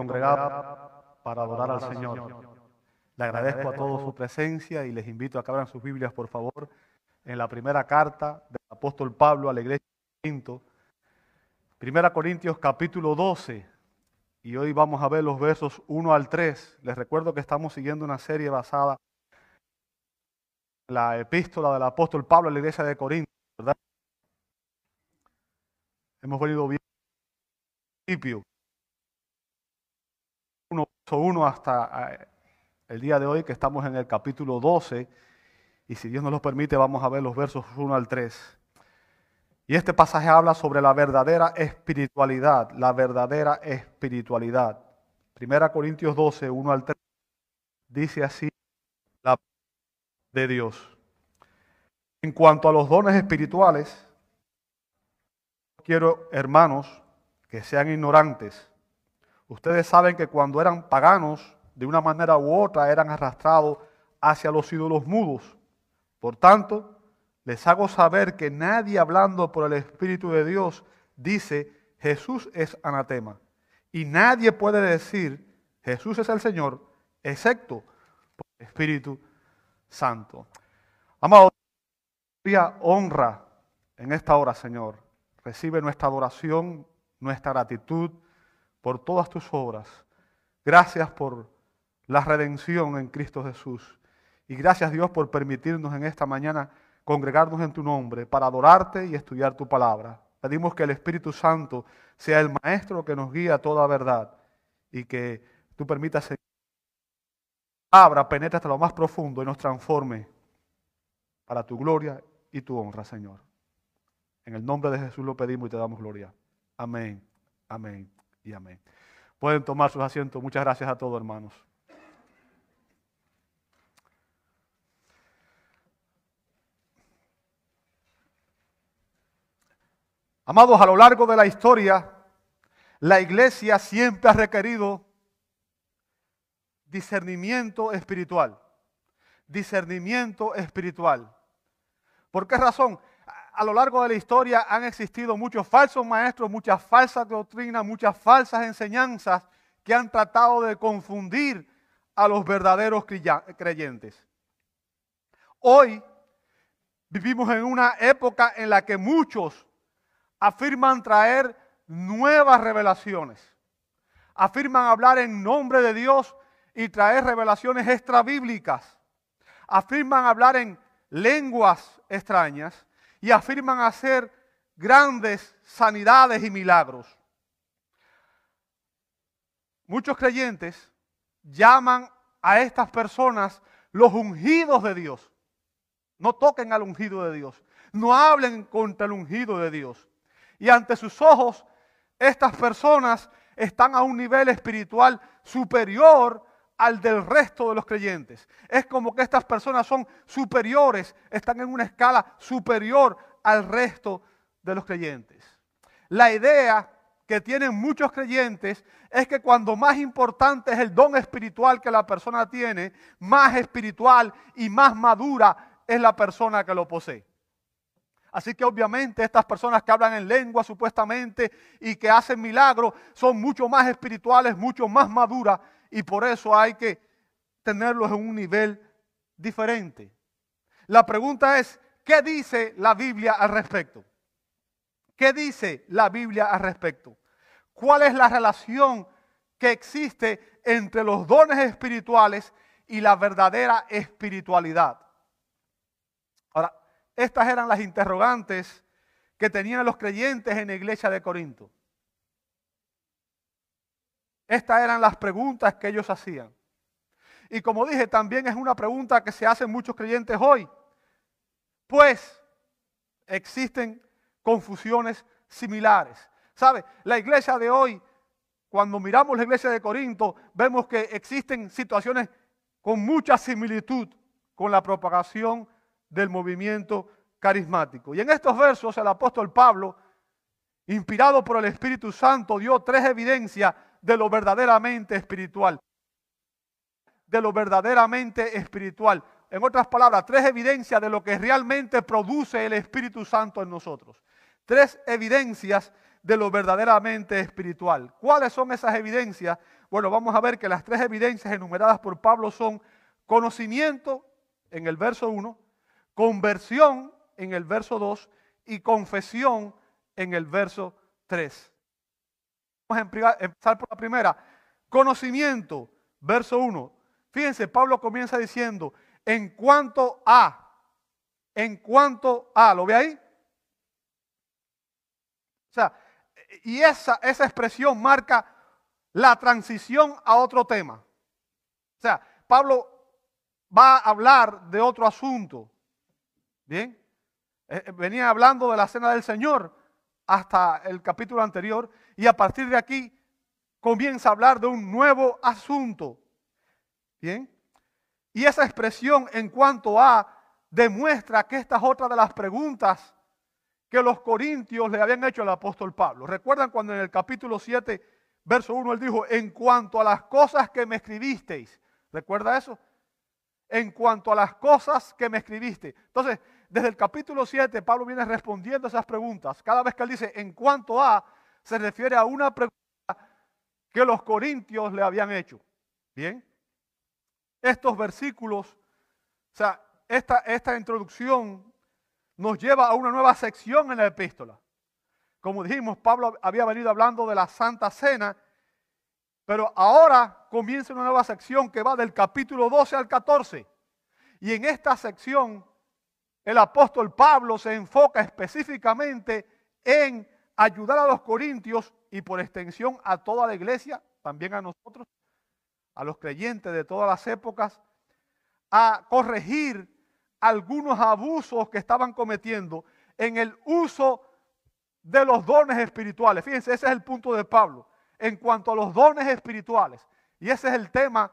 congregado para adorar al Señor. Le agradezco a todos su presencia y les invito a que abran sus Biblias, por favor, en la primera carta del apóstol Pablo a la iglesia de Corinto. Primera Corintios capítulo 12. Y hoy vamos a ver los versos 1 al 3. Les recuerdo que estamos siguiendo una serie basada en la epístola del apóstol Pablo a la iglesia de Corinto, ¿verdad? Hemos venido bien principio 1 hasta eh, el día de hoy, que estamos en el capítulo 12, y si Dios nos lo permite, vamos a ver los versos 1 al 3. Y este pasaje habla sobre la verdadera espiritualidad, la verdadera espiritualidad. Primera Corintios 12, 1 al 3, dice así la de Dios. En cuanto a los dones espirituales, quiero, hermanos, que sean ignorantes Ustedes saben que cuando eran paganos, de una manera u otra eran arrastrados hacia los ídolos mudos. Por tanto, les hago saber que nadie hablando por el Espíritu de Dios dice Jesús es anatema. Y nadie puede decir Jesús es el Señor, excepto por el Espíritu Santo. Amado, honra en esta hora, Señor. Recibe nuestra adoración, nuestra gratitud por todas tus obras. Gracias por la redención en Cristo Jesús. Y gracias Dios por permitirnos en esta mañana congregarnos en tu nombre para adorarte y estudiar tu palabra. Pedimos que el Espíritu Santo sea el maestro que nos guía a toda verdad y que tú permitas que palabra penetre hasta lo más profundo y nos transforme para tu gloria y tu honra, Señor. En el nombre de Jesús lo pedimos y te damos gloria. Amén. Amén y amén. Pueden tomar sus asientos. Muchas gracias a todos, hermanos. Amados, a lo largo de la historia, la iglesia siempre ha requerido discernimiento espiritual. Discernimiento espiritual. ¿Por qué razón? A lo largo de la historia han existido muchos falsos maestros, muchas falsas doctrinas, muchas falsas enseñanzas que han tratado de confundir a los verdaderos creyentes. Hoy vivimos en una época en la que muchos afirman traer nuevas revelaciones, afirman hablar en nombre de Dios y traer revelaciones extrabíblicas, afirman hablar en lenguas extrañas y afirman hacer grandes sanidades y milagros. Muchos creyentes llaman a estas personas los ungidos de Dios. No toquen al ungido de Dios. No hablen contra el ungido de Dios. Y ante sus ojos, estas personas están a un nivel espiritual superior al del resto de los creyentes. Es como que estas personas son superiores, están en una escala superior al resto de los creyentes. La idea que tienen muchos creyentes es que cuando más importante es el don espiritual que la persona tiene, más espiritual y más madura es la persona que lo posee. Así que obviamente estas personas que hablan en lengua supuestamente y que hacen milagros son mucho más espirituales, mucho más maduras y por eso hay que tenerlos en un nivel diferente. La pregunta es, ¿qué dice la Biblia al respecto? ¿Qué dice la Biblia al respecto? ¿Cuál es la relación que existe entre los dones espirituales y la verdadera espiritualidad? Ahora, estas eran las interrogantes que tenían los creyentes en la iglesia de Corinto. Estas eran las preguntas que ellos hacían. Y como dije, también es una pregunta que se hacen muchos creyentes hoy. Pues existen confusiones similares. ¿Sabe? La iglesia de hoy, cuando miramos la iglesia de Corinto, vemos que existen situaciones con mucha similitud con la propagación del movimiento carismático. Y en estos versos el apóstol Pablo, inspirado por el Espíritu Santo, dio tres evidencias de lo verdaderamente espiritual. De lo verdaderamente espiritual. En otras palabras, tres evidencias de lo que realmente produce el Espíritu Santo en nosotros. Tres evidencias de lo verdaderamente espiritual. ¿Cuáles son esas evidencias? Bueno, vamos a ver que las tres evidencias enumeradas por Pablo son conocimiento en el verso 1, conversión en el verso 2 y confesión en el verso 3. Vamos a empezar por la primera. Conocimiento, verso 1. Fíjense, Pablo comienza diciendo, en cuanto a, en cuanto a, ¿lo ve ahí? O sea, y esa, esa expresión marca la transición a otro tema. O sea, Pablo va a hablar de otro asunto. Bien, eh, eh, venía hablando de la cena del Señor hasta el capítulo anterior y a partir de aquí comienza a hablar de un nuevo asunto. Bien, y esa expresión en cuanto a demuestra que esta es otra de las preguntas que los corintios le habían hecho al apóstol Pablo. ¿Recuerdan cuando en el capítulo 7, verso 1, él dijo, en cuanto a las cosas que me escribisteis? ¿Recuerda eso? En cuanto a las cosas que me escribiste. Entonces, desde el capítulo 7, Pablo viene respondiendo esas preguntas. Cada vez que él dice, en cuanto a, se refiere a una pregunta que los corintios le habían hecho. Bien. Estos versículos, o sea, esta, esta introducción nos lleva a una nueva sección en la epístola. Como dijimos, Pablo había venido hablando de la Santa Cena, pero ahora comienza una nueva sección que va del capítulo 12 al 14. Y en esta sección, el apóstol Pablo se enfoca específicamente en ayudar a los corintios y por extensión a toda la iglesia, también a nosotros, a los creyentes de todas las épocas, a corregir algunos abusos que estaban cometiendo en el uso de los dones espirituales. Fíjense, ese es el punto de Pablo en cuanto a los dones espirituales. Y ese es el tema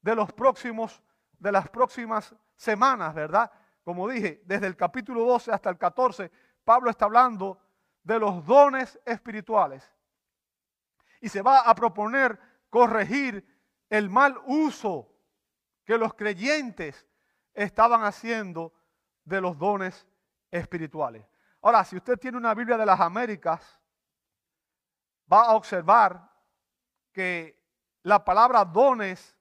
de los próximos de las próximas semanas, ¿verdad? Como dije, desde el capítulo 12 hasta el 14, Pablo está hablando de los dones espirituales. Y se va a proponer corregir el mal uso que los creyentes estaban haciendo de los dones espirituales. Ahora, si usted tiene una Biblia de las Américas, va a observar que la palabra dones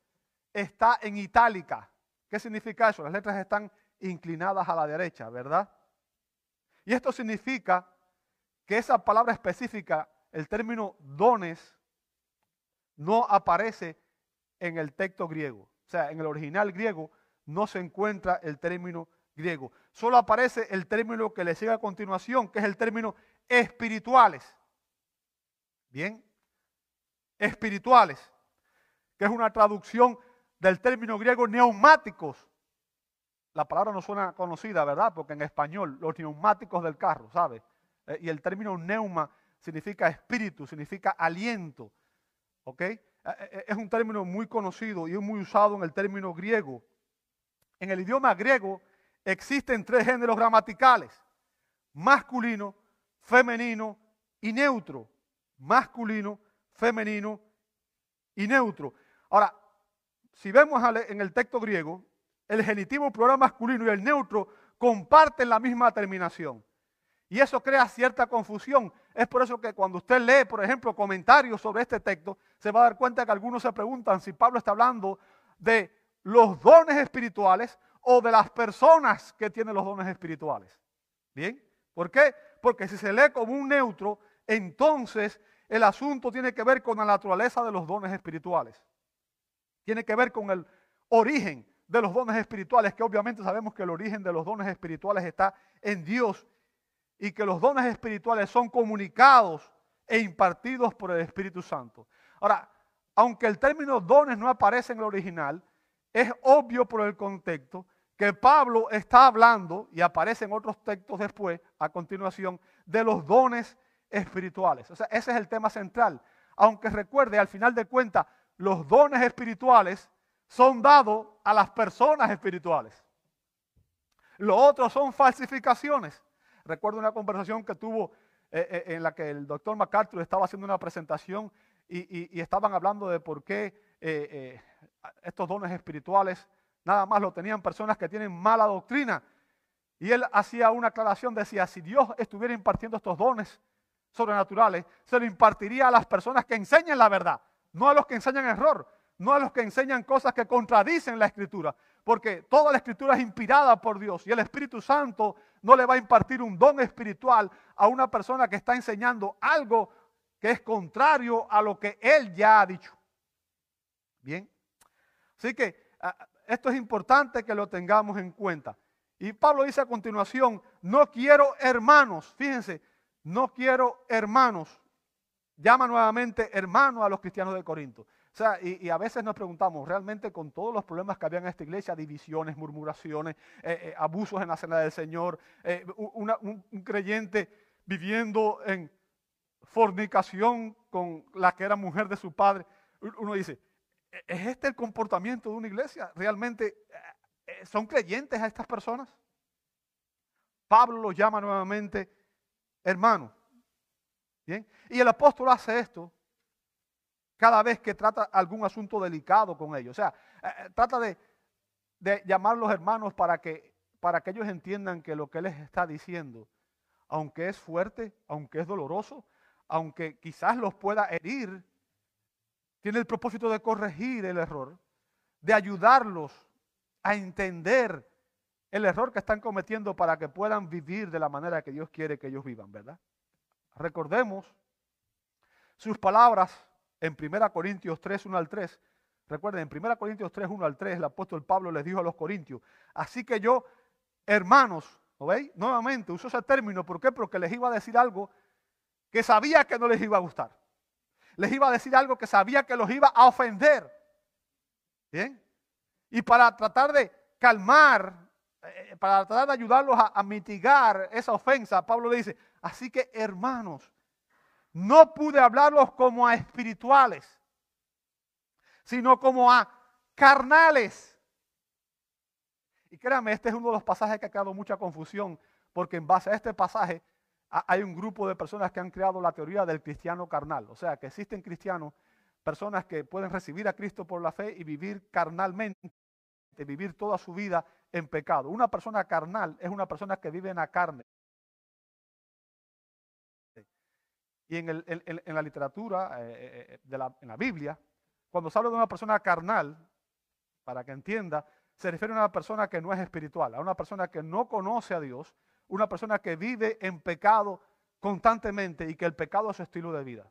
está en itálica. ¿Qué significa eso? Las letras están inclinadas a la derecha, ¿verdad? Y esto significa que esa palabra específica, el término dones, no aparece en el texto griego. O sea, en el original griego no se encuentra el término griego. Solo aparece el término que le sigue a continuación, que es el término espirituales. Bien, espirituales, que es una traducción del término griego neumáticos. La palabra no suena conocida, ¿verdad? Porque en español, los neumáticos del carro, ¿sabe? Eh, y el término neuma significa espíritu, significa aliento. ¿Ok? Eh, eh, es un término muy conocido y muy usado en el término griego en el idioma griego existen tres géneros gramaticales, masculino, femenino y neutro. Masculino, femenino y neutro. Ahora, si vemos en el texto griego, el genitivo plural masculino y el neutro comparten la misma terminación. Y eso crea cierta confusión. Es por eso que cuando usted lee, por ejemplo, comentarios sobre este texto, se va a dar cuenta que algunos se preguntan si Pablo está hablando de los dones espirituales o de las personas que tienen los dones espirituales. ¿Bien? ¿Por qué? Porque si se lee como un neutro, entonces el asunto tiene que ver con la naturaleza de los dones espirituales. Tiene que ver con el origen de los dones espirituales, que obviamente sabemos que el origen de los dones espirituales está en Dios y que los dones espirituales son comunicados e impartidos por el Espíritu Santo. Ahora, aunque el término dones no aparece en el original, es obvio por el contexto que Pablo está hablando, y aparece en otros textos después, a continuación, de los dones espirituales. O sea, ese es el tema central. Aunque recuerde, al final de cuentas, los dones espirituales son dados a las personas espirituales. Lo otro son falsificaciones. Recuerdo una conversación que tuvo eh, eh, en la que el doctor MacArthur estaba haciendo una presentación y, estaban hablando de por qué eh, estos dones espirituales nada más lo tenían personas que tienen mala doctrina. Y él hacía una aclaración, decía, si Dios estuviera impartiendo estos dones sobrenaturales, se lo impartiría a las personas que enseñan la verdad. no a los que enseñan error, no a los que enseñan cosas que contradicen la escritura, porque toda la escritura es inspirada por Dios y el Espíritu Santo no le va a impartir un don espiritual a una persona que está enseñando algo que es contrario a lo que él ya ha dicho. Bien. Así que esto es importante que lo tengamos en cuenta. Y Pablo dice a continuación, no quiero hermanos, fíjense, no quiero hermanos. Llama nuevamente hermano a los cristianos de Corinto. Sea, y, a veces nos preguntamos, realmente con todos los problemas que había en esta iglesia, divisiones, murmuraciones, eh, eh, abusos en la cena del Señor, eh, un, un creyente viviendo en fornicación con la que era mujer de su padre, uno dice, ¿E-, ¿es este el comportamiento de una iglesia? ¿Realmente son creyentes a estas personas? Pablo los llama nuevamente hermano. ¿Bien? Y el apóstol hace esto cada vez que trata algún asunto delicado con ellos. O sea, eh, eh, trata de, de llamarlos hermanos para que, para que ellos entiendan que lo que les está diciendo, aunque es fuerte, aunque es doloroso, aunque quizás los pueda herir, tiene el propósito de corregir el error, de ayudarlos a entender el error que están cometiendo para que puedan vivir de la manera que Dios quiere que ellos vivan, ¿verdad? Recordemos sus palabras en 1 Corintios 3, 1 al 3. Recuerden, en 1 Corintios 3, 1 al 3, el apóstol Pablo les dijo a los corintios, así que yo, hermanos, ¿lo veis? Nuevamente uso ese término, ¿por qué? Porque les iba a decir algo que sabía que no les iba a gustar. Les iba a decir algo que sabía que los iba a ofender. ¿Bien? Y para tratar de calmar, eh, para tratar de ayudarlos a mitigar esa ofensa, Pablo le dice, así que hermanos, no pude hablarlos como a espirituales, sino como a carnales. Y créanme, este es uno de los pasajes que ha creado mucha confusión, porque en base a este pasaje hay un grupo de personas que han creado la teoría del cristiano carnal. O sea, que existen cristianos, personas que pueden recibir a Cristo por la fe y vivir carnalmente, vivir toda su vida en pecado. Una persona carnal es una persona que vive en la carne. Y en, la literatura, eh, eh, eh, de la, en la Biblia, cuando se habla de una persona carnal, para que entienda, se refiere a una persona que no es espiritual, a una persona que no conoce a Dios, una persona que vive en pecado constantemente y que el pecado es su estilo de vida.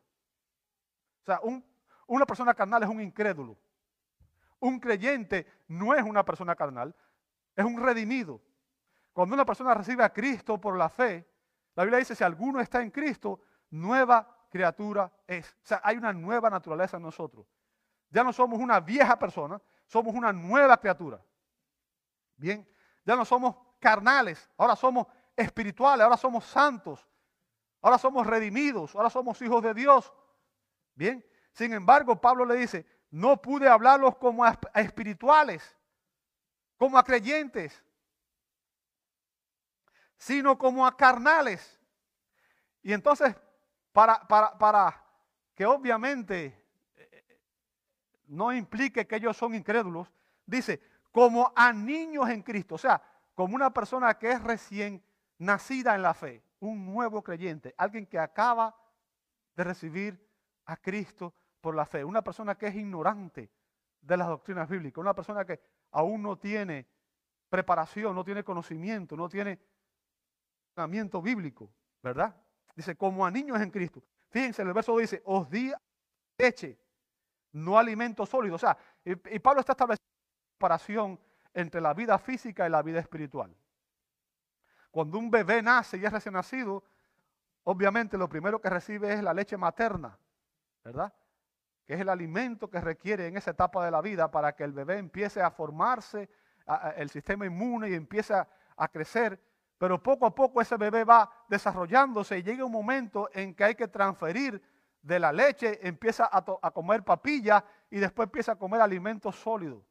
O sea, una persona carnal es un incrédulo. Un creyente no es una persona carnal, es un redimido. Cuando una persona recibe a Cristo por la fe, la Biblia dice, si alguno está en Cristo, nueva criatura es. O sea, hay una nueva naturaleza en nosotros. Ya no somos una vieja persona, somos una nueva criatura. Bien, ya no somos carnales, ahora somos espirituales, ahora somos santos, ahora somos redimidos, ahora somos hijos de Dios. Bien, sin embargo, Pablo le dice, no pude hablarlos como a espirituales, como a creyentes, sino como a carnales. Y entonces para, para, que obviamente eh, no implique que ellos son incrédulos, dice, como a niños en Cristo, o sea, como una persona que es recién nacida en la fe, un nuevo creyente, alguien que acaba de recibir a Cristo por la fe, una persona que es ignorante de las doctrinas bíblicas, una persona que aún no tiene preparación, no tiene conocimiento, no tiene conocimiento bíblico, ¿verdad? Dice, como a niños en Cristo. Fíjense, el verso dice, os di leche, no alimento sólido. O sea, y, Pablo está estableciendo una comparación entre la vida física y la vida espiritual. Cuando un bebé nace y es recién nacido, obviamente lo primero que recibe es la leche materna, ¿verdad? Que es el alimento que requiere en esa etapa de la vida para que el bebé empiece a formarse, el sistema inmune y empiece a crecer pero poco a poco ese bebé va desarrollándose y llega un momento en que hay que transferir de la leche, empieza a, comer papilla y después empieza a comer alimentos sólidos.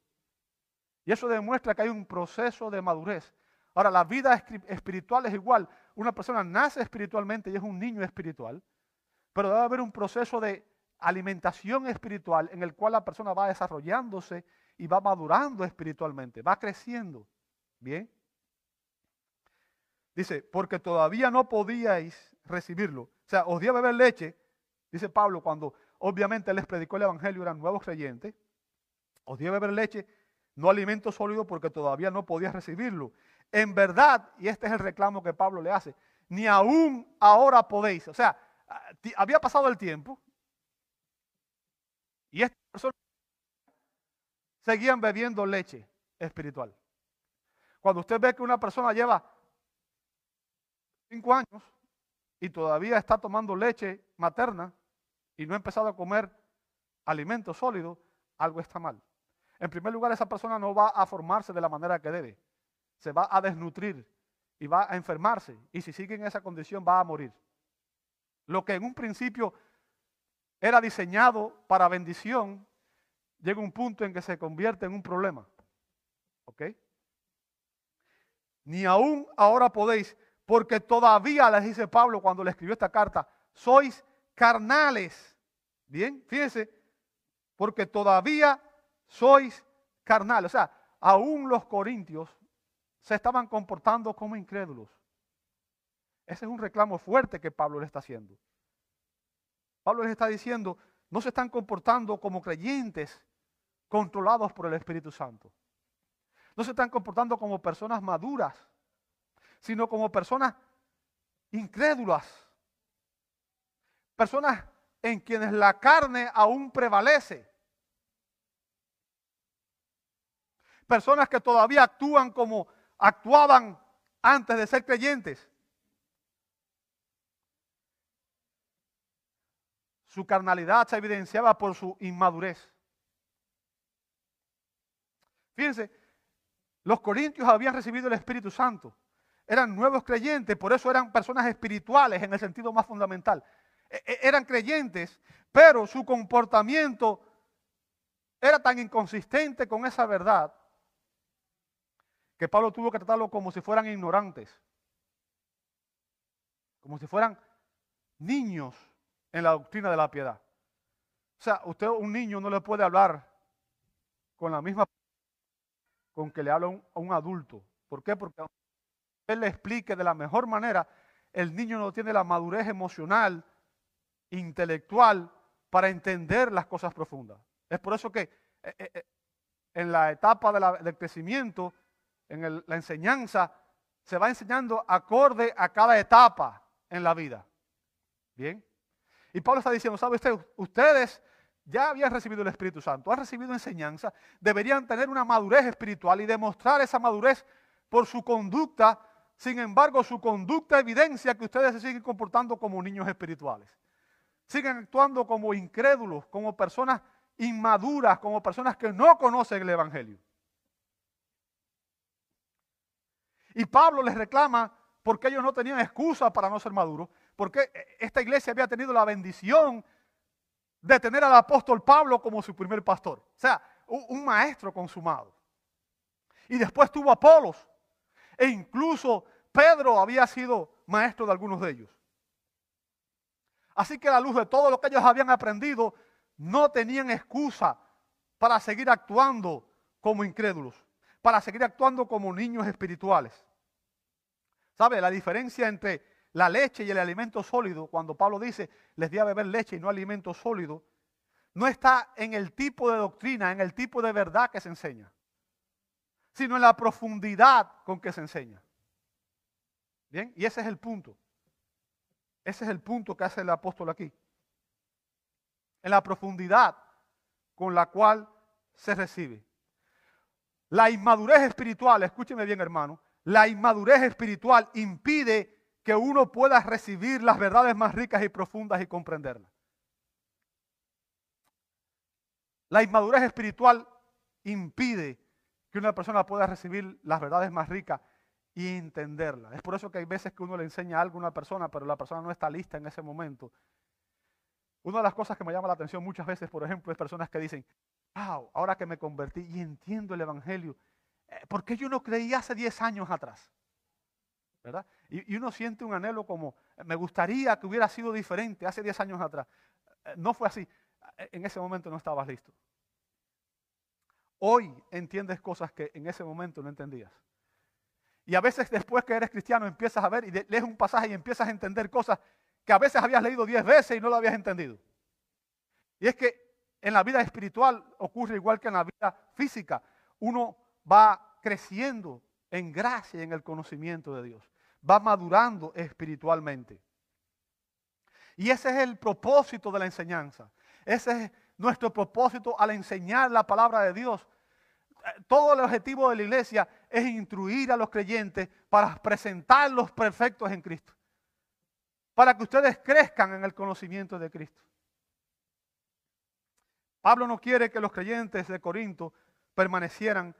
Y eso demuestra que hay un proceso de madurez. Ahora, la vida espiritual es igual. Una persona nace espiritualmente y es un niño espiritual, pero debe haber un proceso de alimentación espiritual en el cual la persona va desarrollándose y va madurando espiritualmente, va creciendo. Bien. Dice, porque todavía no podíais recibirlo. O sea, os di a beber leche, dice Pablo, cuando obviamente les predicó el Evangelio, eran nuevos creyentes. Os dio beber leche, no alimento sólido porque todavía no podías recibirlo. En verdad, y este es el reclamo que Pablo le hace, ni aún ahora podéis. O sea, había pasado el tiempo y estas personas seguían bebiendo leche espiritual. Cuando usted ve que una persona lleva cinco años y todavía está tomando leche materna y no ha empezado a comer alimentos sólidos, algo está mal. En primer lugar, esa persona no va a formarse de la manera que debe. Se va a desnutrir y va a enfermarse. Y si sigue en esa condición, va a morir. Lo que en un principio era diseñado para bendición, llega un punto en que se convierte en un problema. ¿Ok? Ni aún ahora podéis, porque todavía, les dice Pablo cuando le escribió esta carta, sois carnales. Bien, fíjense, porque todavía sois carnales. O sea, aún los corintios se estaban comportando como incrédulos. Ese es un reclamo fuerte que Pablo le está haciendo. Pablo les está diciendo, no se están comportando como creyentes controlados por el Espíritu Santo. No se están comportando como personas maduras, sino como personas incrédulas. Personas en quienes la carne aún prevalece. Personas que todavía actúan como actuaban antes de ser creyentes. Su carnalidad se evidenciaba por su inmadurez. Fíjense, los corintios habían recibido el Espíritu Santo. Eran nuevos creyentes, por eso eran personas espirituales en el sentido más fundamental. E, e, eran creyentes, pero su comportamiento era tan inconsistente con esa verdad que Pablo tuvo que tratarlo como si fueran ignorantes, como si fueran niños en la doctrina de la piedad. O sea, usted un niño no le puede hablar con la misma con que le habla a un adulto. ¿Por qué? Porque él le explique de la mejor manera, el niño no tiene la madurez emocional, intelectual, para entender las cosas profundas. Es por eso que eh, eh, eh, en la etapa del crecimiento, en la enseñanza, se va enseñando acorde a cada etapa en la vida. Bien. Y Pablo está diciendo, ¿sabe usted? Ustedes ya habían recibido el Espíritu Santo, han recibido enseñanza, deberían tener una madurez espiritual y demostrar esa madurez por su conducta. Sin embargo, su conducta evidencia que ustedes se siguen comportando como niños espirituales. Siguen actuando como incrédulos, como personas inmaduras, como personas que no conocen el Evangelio. Y Pablo les reclama porque ellos no tenían excusa para no ser maduros, porque esta iglesia había tenido la bendición de tener al apóstol Pablo como su primer pastor. O sea, un maestro consumado. Y después tuvo Apolos. E incluso Pedro había sido maestro de algunos de ellos. Así que a la luz de todo lo que ellos habían aprendido, no tenían excusa para seguir actuando como incrédulos, para seguir actuando como niños espirituales. ¿Sabe? La diferencia entre la leche y el alimento sólido, cuando Pablo dice, les di a beber leche y no alimento sólido, no está en el tipo de doctrina, en el tipo de verdad que se enseña, sino en la profundidad con que se enseña. Bien, y ese es el punto. Ese es el punto que hace el apóstol aquí. En la profundidad con la cual se recibe. La inmadurez espiritual, escúcheme bien hermano, la inmadurez espiritual impide que uno pueda recibir las verdades más ricas y profundas y comprenderlas. La inmadurez espiritual impide que una persona pueda recibir las verdades más ricas y entenderlas. Es por eso que hay veces que uno le enseña algo a una persona, pero la persona no está lista en ese momento. Una de las cosas que me llama la atención muchas veces, por ejemplo, es personas que dicen, wow, ahora que me convertí y entiendo el Evangelio, eh, ¿por qué yo no creí hace 10 años atrás? Y, uno siente un anhelo como, me gustaría que hubiera sido diferente hace 10 años atrás. Eh, no fue así. Eh, en ese momento no estabas listo. Hoy entiendes cosas que en ese momento no entendías. Y a veces después que eres cristiano empiezas a ver y lees un pasaje y empiezas a entender cosas que a veces habías leído 10 veces y no lo habías entendido. Y es que en la vida espiritual ocurre igual que en la vida física. Uno va creciendo en gracia y en el conocimiento de Dios. Va madurando espiritualmente. Y ese es el propósito de la enseñanza. Ese es nuestro propósito al enseñar la palabra de Dios. Todo el objetivo de la iglesia es instruir a los creyentes para presentarlos perfectos en Cristo. Para que ustedes crezcan en el conocimiento de Cristo. Pablo no quiere que los creyentes de Corinto permanecieran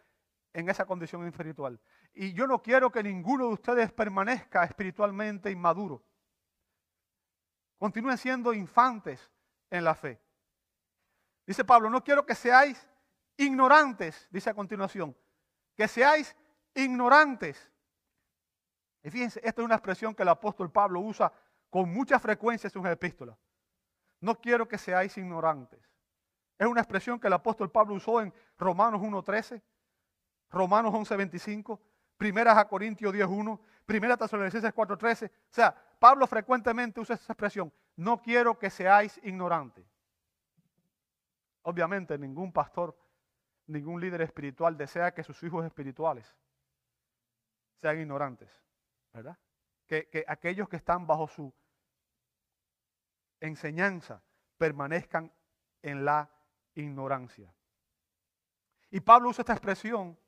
en esa condición espiritual. Y yo no quiero que ninguno de ustedes permanezca espiritualmente inmaduro. Continúen siendo infantes en la fe. Dice Pablo, no quiero que seáis ignorantes, dice a continuación, que seáis ignorantes. Y fíjense, esta es una expresión que el apóstol Pablo usa con mucha frecuencia en sus epístolas. No quiero que seáis ignorantes. Es una expresión que el apóstol Pablo usó en Romanos 1.13, Romanos 11.25, Primeras a Corintios 10.1, Primera Tesalonicenses 4.13. O sea, Pablo frecuentemente usa esa expresión. No quiero que seáis ignorantes. Obviamente ningún pastor, ningún líder espiritual desea que sus hijos espirituales sean ignorantes, ¿verdad? Que, que aquellos que están bajo su enseñanza permanezcan en la ignorancia. Y Pablo usa esta expresión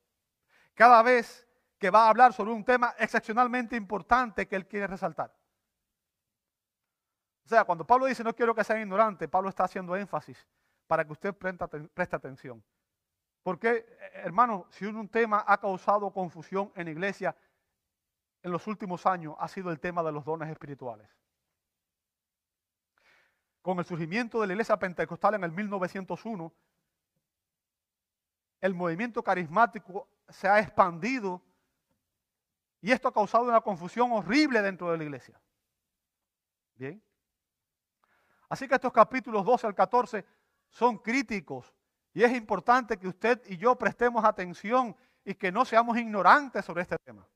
cada vez que va a hablar sobre un tema excepcionalmente importante que él quiere resaltar. O sea, cuando Pablo dice no quiero que sean ignorantes, Pablo está haciendo énfasis para que usted preste atención. Porque, eh, hermano, si un tema ha causado confusión en la iglesia en los últimos años, ha sido el tema de los dones espirituales. Con el surgimiento de la iglesia pentecostal en el 1901, el movimiento carismático se ha expandido y esto ha causado una confusión horrible dentro de la iglesia. Bien. Así que estos capítulos 12 al 14 son críticos y es importante que usted y yo prestemos atención y que no seamos ignorantes sobre este tema.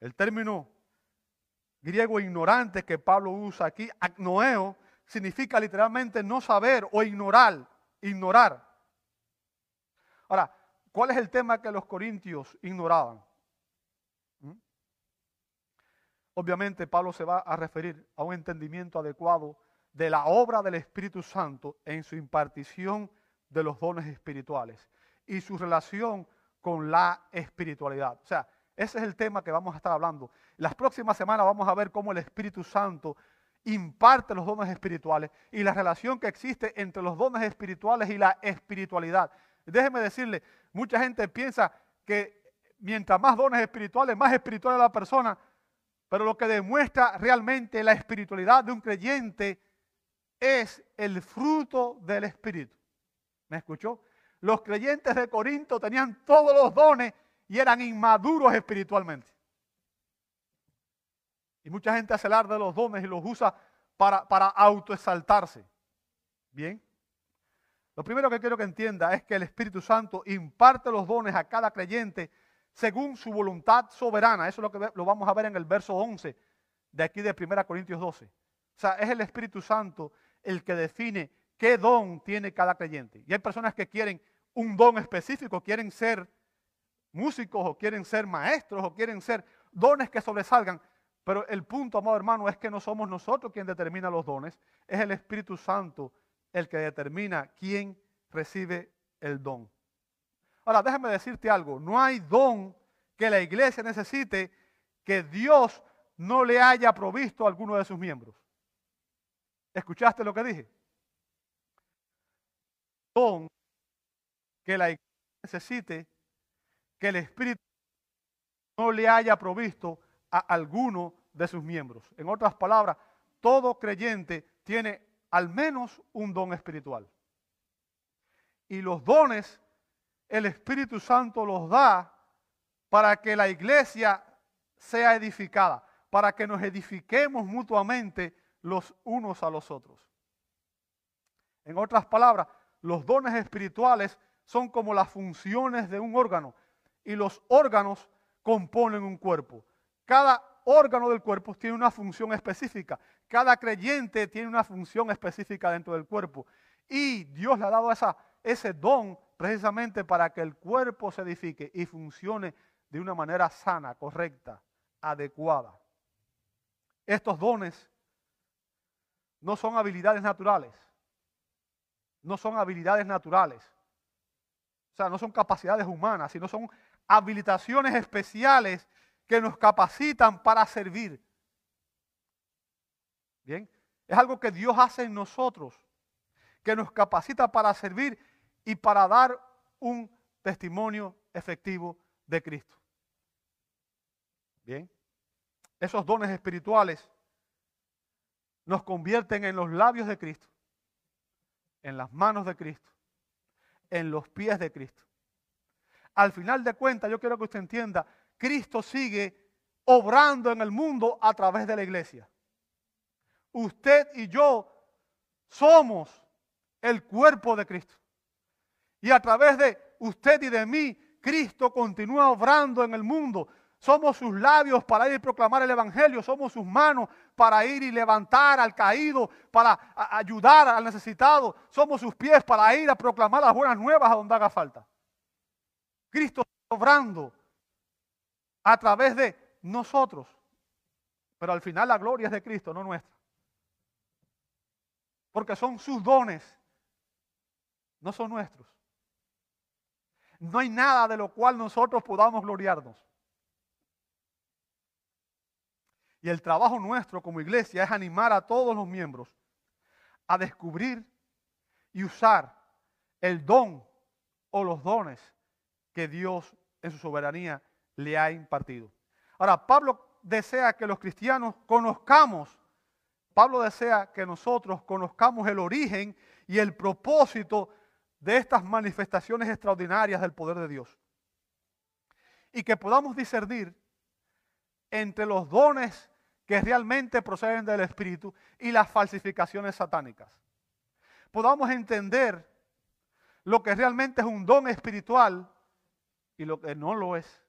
El término griego ignorante que Pablo usa aquí, agnoeo, significa literalmente no saber o ignorar, ignorar. Ahora, ¿cuál es el tema que los corintios ignoraban? ¿Mm? Obviamente Pablo se va a referir a un entendimiento adecuado de la obra del Espíritu Santo en su impartición de los dones espirituales y su relación con la espiritualidad. O sea, ese es el tema que vamos a estar hablando. Las próximas semanas vamos a ver cómo el Espíritu Santo imparte los dones espirituales y la relación que existe entre los dones espirituales y la espiritualidad. Déjeme decirle, mucha gente piensa que mientras más dones espirituales, más espiritual es la persona, pero lo que demuestra realmente la espiritualidad de un creyente es el fruto del Espíritu. ¿Me escuchó? Los creyentes de Corinto tenían todos los dones y eran inmaduros espiritualmente. Y mucha gente hace alarde de los dones y los usa para, para autoexaltarse. Bien. Lo primero que quiero que entienda es que el Espíritu Santo imparte los dones a cada creyente según su voluntad soberana. Eso es lo que lo vamos a ver en el verso 11 de aquí de 1 Corintios 12. O sea, es el Espíritu Santo el que define qué don tiene cada creyente. Y hay personas que quieren un don específico, quieren ser músicos o quieren ser maestros o quieren ser dones que sobresalgan. Pero el punto, amado hermano, es que no somos nosotros quien determina los dones, es el Espíritu Santo el que determina quién recibe el don. Ahora, déjame decirte algo, no hay don que la iglesia necesite que Dios no le haya provisto a alguno de sus miembros. ¿Escuchaste lo que dije? Don que la iglesia necesite que el Espíritu no le haya provisto a alguno de sus miembros. En otras palabras, todo creyente tiene al menos un don espiritual. Y los dones, el Espíritu Santo los da para que la iglesia sea edificada, para que nos edifiquemos mutuamente los unos a los otros. En otras palabras, los dones espirituales son como las funciones de un órgano y los órganos componen un cuerpo. Cada órgano del cuerpo tiene una función específica. cada creyente tiene una función específica dentro del cuerpo. Y Dios le ha dado ese don precisamente para que el cuerpo se edifique y funcione de una manera sana, correcta, adecuada. Estos dones no son habilidades naturales. No son habilidades naturales. O sea, no son capacidades humanas, sino son habilitaciones especiales que nos capacitan para servir. Bien, es algo que Dios hace en nosotros, que nos capacita para servir y para dar un testimonio efectivo de Cristo. Bien, esos dones espirituales nos convierten en los labios de Cristo, en las manos de Cristo, en los pies de Cristo. Al final de cuentas, yo quiero que usted entienda, Cristo sigue obrando en el mundo a través de la iglesia. Usted y yo somos el cuerpo de Cristo. Y a través de usted y de mí, Cristo continúa obrando en el mundo. Somos sus labios para ir y proclamar el Evangelio. Somos sus manos para ir y levantar al caído, para ayudar al necesitado. Somos sus pies para ir a proclamar las buenas nuevas a donde haga falta. Cristo obrando a través de nosotros. Pero al final la gloria es de Cristo, no nuestra. Porque son sus dones, no son nuestros. No hay nada de lo cual nosotros podamos gloriarnos. Y el trabajo nuestro como iglesia es animar a todos los miembros a descubrir y usar el don o los dones que Dios en su soberanía le ha impartido. Ahora, Pablo desea que los cristianos conozcamos, Pablo desea que nosotros conozcamos el origen y el propósito de estas manifestaciones extraordinarias del poder de Dios. Y que podamos discernir entre los dones que realmente proceden del Espíritu y las falsificaciones satánicas. Podamos entender lo que realmente es un don espiritual y lo que no lo es.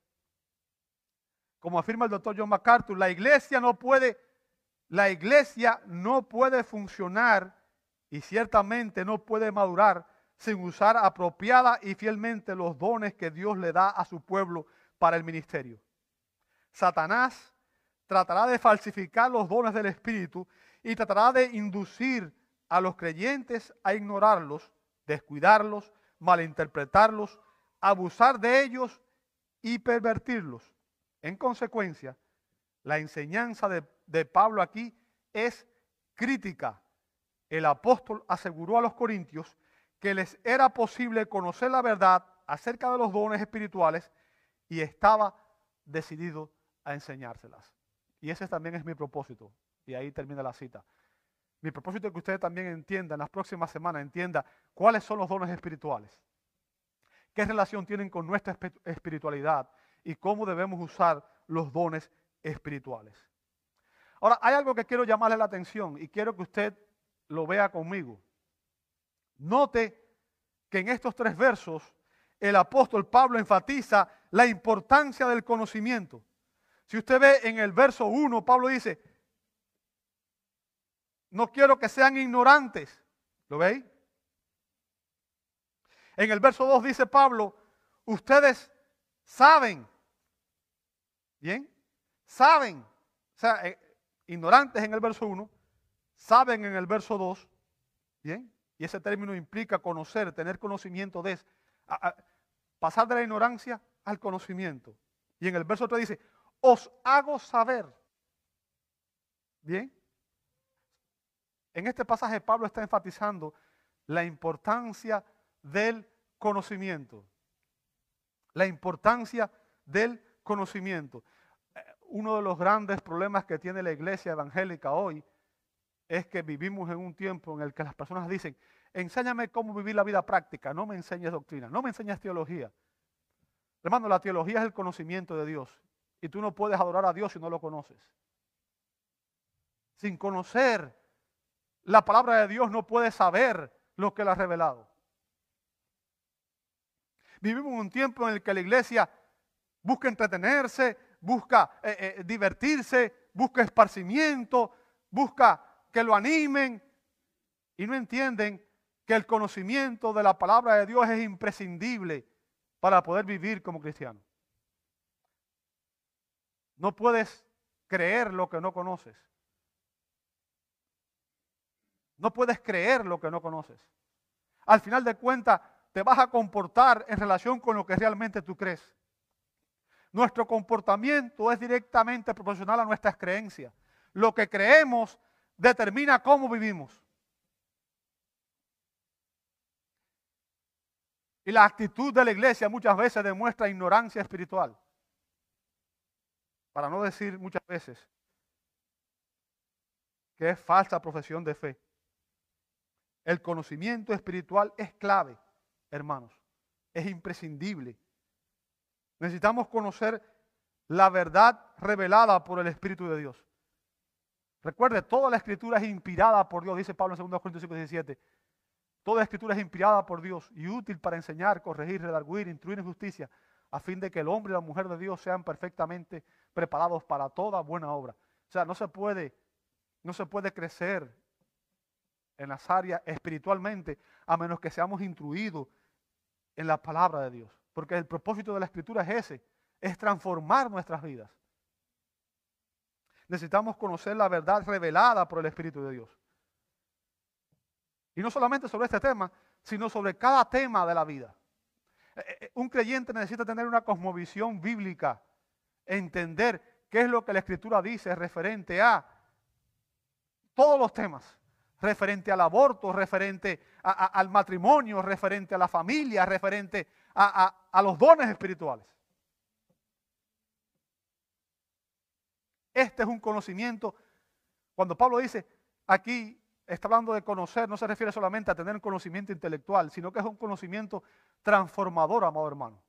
Como afirma el doctor John MacArthur, la iglesia no puede, la iglesia no puede funcionar y ciertamente no puede madurar sin usar apropiada y fielmente los dones que Dios le da a su pueblo para el ministerio. Satanás tratará de falsificar los dones del Espíritu y tratará de inducir a los creyentes a ignorarlos, descuidarlos, malinterpretarlos, abusar de ellos y pervertirlos. En consecuencia, la enseñanza de, Pablo aquí es crítica. El apóstol aseguró a los corintios que les era posible conocer la verdad acerca de los dones espirituales y estaba decidido a enseñárselas. Y ese también es mi propósito. Y ahí termina la cita. Mi propósito es que ustedes también entiendan, en las próximas semanas, entienda cuáles son los dones espirituales. ¿Qué relación tienen con nuestra espiritualidad? Y cómo debemos usar los dones espirituales. Ahora, hay algo que quiero llamarle la atención y quiero que usted lo vea conmigo. Note que en estos tres versos el apóstol Pablo enfatiza la importancia del conocimiento. Si usted ve en el verso 1, Pablo dice, no quiero que sean ignorantes. ¿Lo veis? En el verso 2 dice Pablo, ustedes saben. ¿Bien? Saben. O sea, eh, ignorantes en el verso 1, saben en el verso 2. ¿Bien? Y ese término implica conocer, tener conocimiento de. pasar de la ignorancia al conocimiento. Y en el verso 3 dice, os hago saber. Bien. En este pasaje Pablo está enfatizando la importancia del conocimiento. La importancia del conocimiento. Eh, uno de los grandes problemas que tiene la iglesia evangélica hoy es que vivimos en un tiempo en el que las personas dicen, enséñame cómo vivir la vida práctica, no me enseñes doctrina, no me enseñes teología. Hermano, la teología es el conocimiento de Dios y tú no puedes adorar a Dios si no lo conoces. Sin conocer la palabra de Dios no puedes saber lo que Él ha revelado. Vivimos un tiempo en el que la iglesia busca entretenerse, busca eh, eh, divertirse, busca esparcimiento, busca que lo animen y no entienden que el conocimiento de la palabra de Dios es imprescindible para poder vivir como cristiano. No puedes creer lo que no conoces. No puedes creer lo que no conoces. Al final de cuentas, te vas a comportar en relación con lo que realmente tú crees. Nuestro comportamiento es directamente proporcional a nuestras creencias. Lo que creemos determina cómo vivimos. Y la actitud de la iglesia muchas veces demuestra ignorancia espiritual. Para no decir muchas veces que es falsa profesión de fe. El conocimiento espiritual es clave, hermanos. Es imprescindible. Necesitamos conocer la verdad revelada por el Espíritu de Dios. Recuerde, toda la escritura es inspirada por Dios, dice Pablo en 2 Corintios 5, 17. Toda escritura es inspirada por Dios y útil para enseñar, corregir, redarguir, instruir en justicia, a fin de que el hombre y la mujer de Dios sean perfectamente preparados para toda buena obra. O sea, no se puede, no se puede crecer en las áreas espiritualmente a menos que seamos instruidos en la palabra de Dios. Porque el propósito de la escritura es ese, es transformar nuestras vidas. Necesitamos conocer la verdad revelada por el Espíritu de Dios. Y no solamente sobre este tema, sino sobre cada tema de la vida. Eh, eh, un creyente necesita tener una cosmovisión bíblica, entender qué es lo que la Escritura dice referente a todos los temas, referente al aborto, referente al matrimonio, referente a la familia, referente a los dones espirituales. Este es un conocimiento. Cuando Pablo dice aquí está hablando de conocer, no se refiere solamente a tener un conocimiento intelectual, sino que es un conocimiento transformador, amado hermano.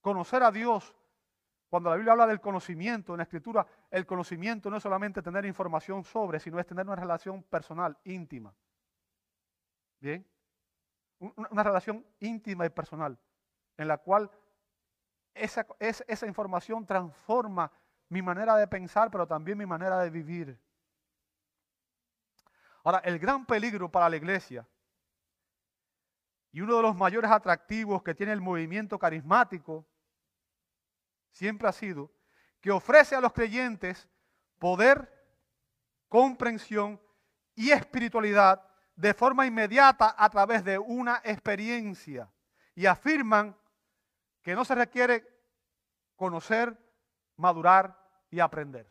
Conocer a Dios, cuando la Biblia habla del conocimiento en la Escritura, el conocimiento no es solamente tener información sobre, sino es tener una relación personal, íntima. Bien, una relación íntima y personal, en la cual esa, esa información transforma mi manera de pensar, pero también mi manera de vivir. Ahora, el gran peligro para la iglesia y uno de los mayores atractivos que tiene el movimiento carismático siempre ha sido que ofrece a los creyentes poder, comprensión y espiritualidad de forma inmediata a través de una experiencia. Y afirman que no se requiere conocer, madurar y aprender.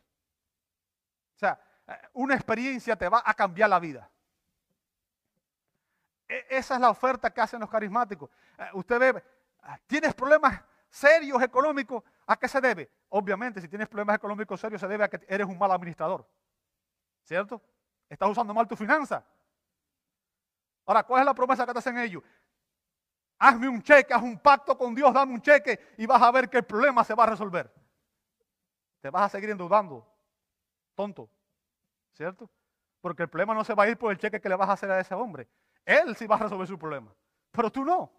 O sea, una experiencia te va a cambiar la vida. E, esa es la oferta que hacen los carismáticos. Eh, usted ve, ah, ¿tienes problemas serios económicos? ¿A qué se debe? Obviamente, si tienes problemas económicos serios, se debe a que eres un mal administrador. ¿Cierto? Estás usando mal tu finanza. Ahora, ¿cuál es la promesa que te hacen ellos? Hazme un cheque, haz un pacto con Dios, dame un cheque y vas a ver que el problema se va a resolver. Te vas a seguir endeudando, tonto. ¿cierto? Porque el problema no se va a ir por el cheque que le vas a hacer a ese hombre. Él sí va a resolver su problema, pero tú no.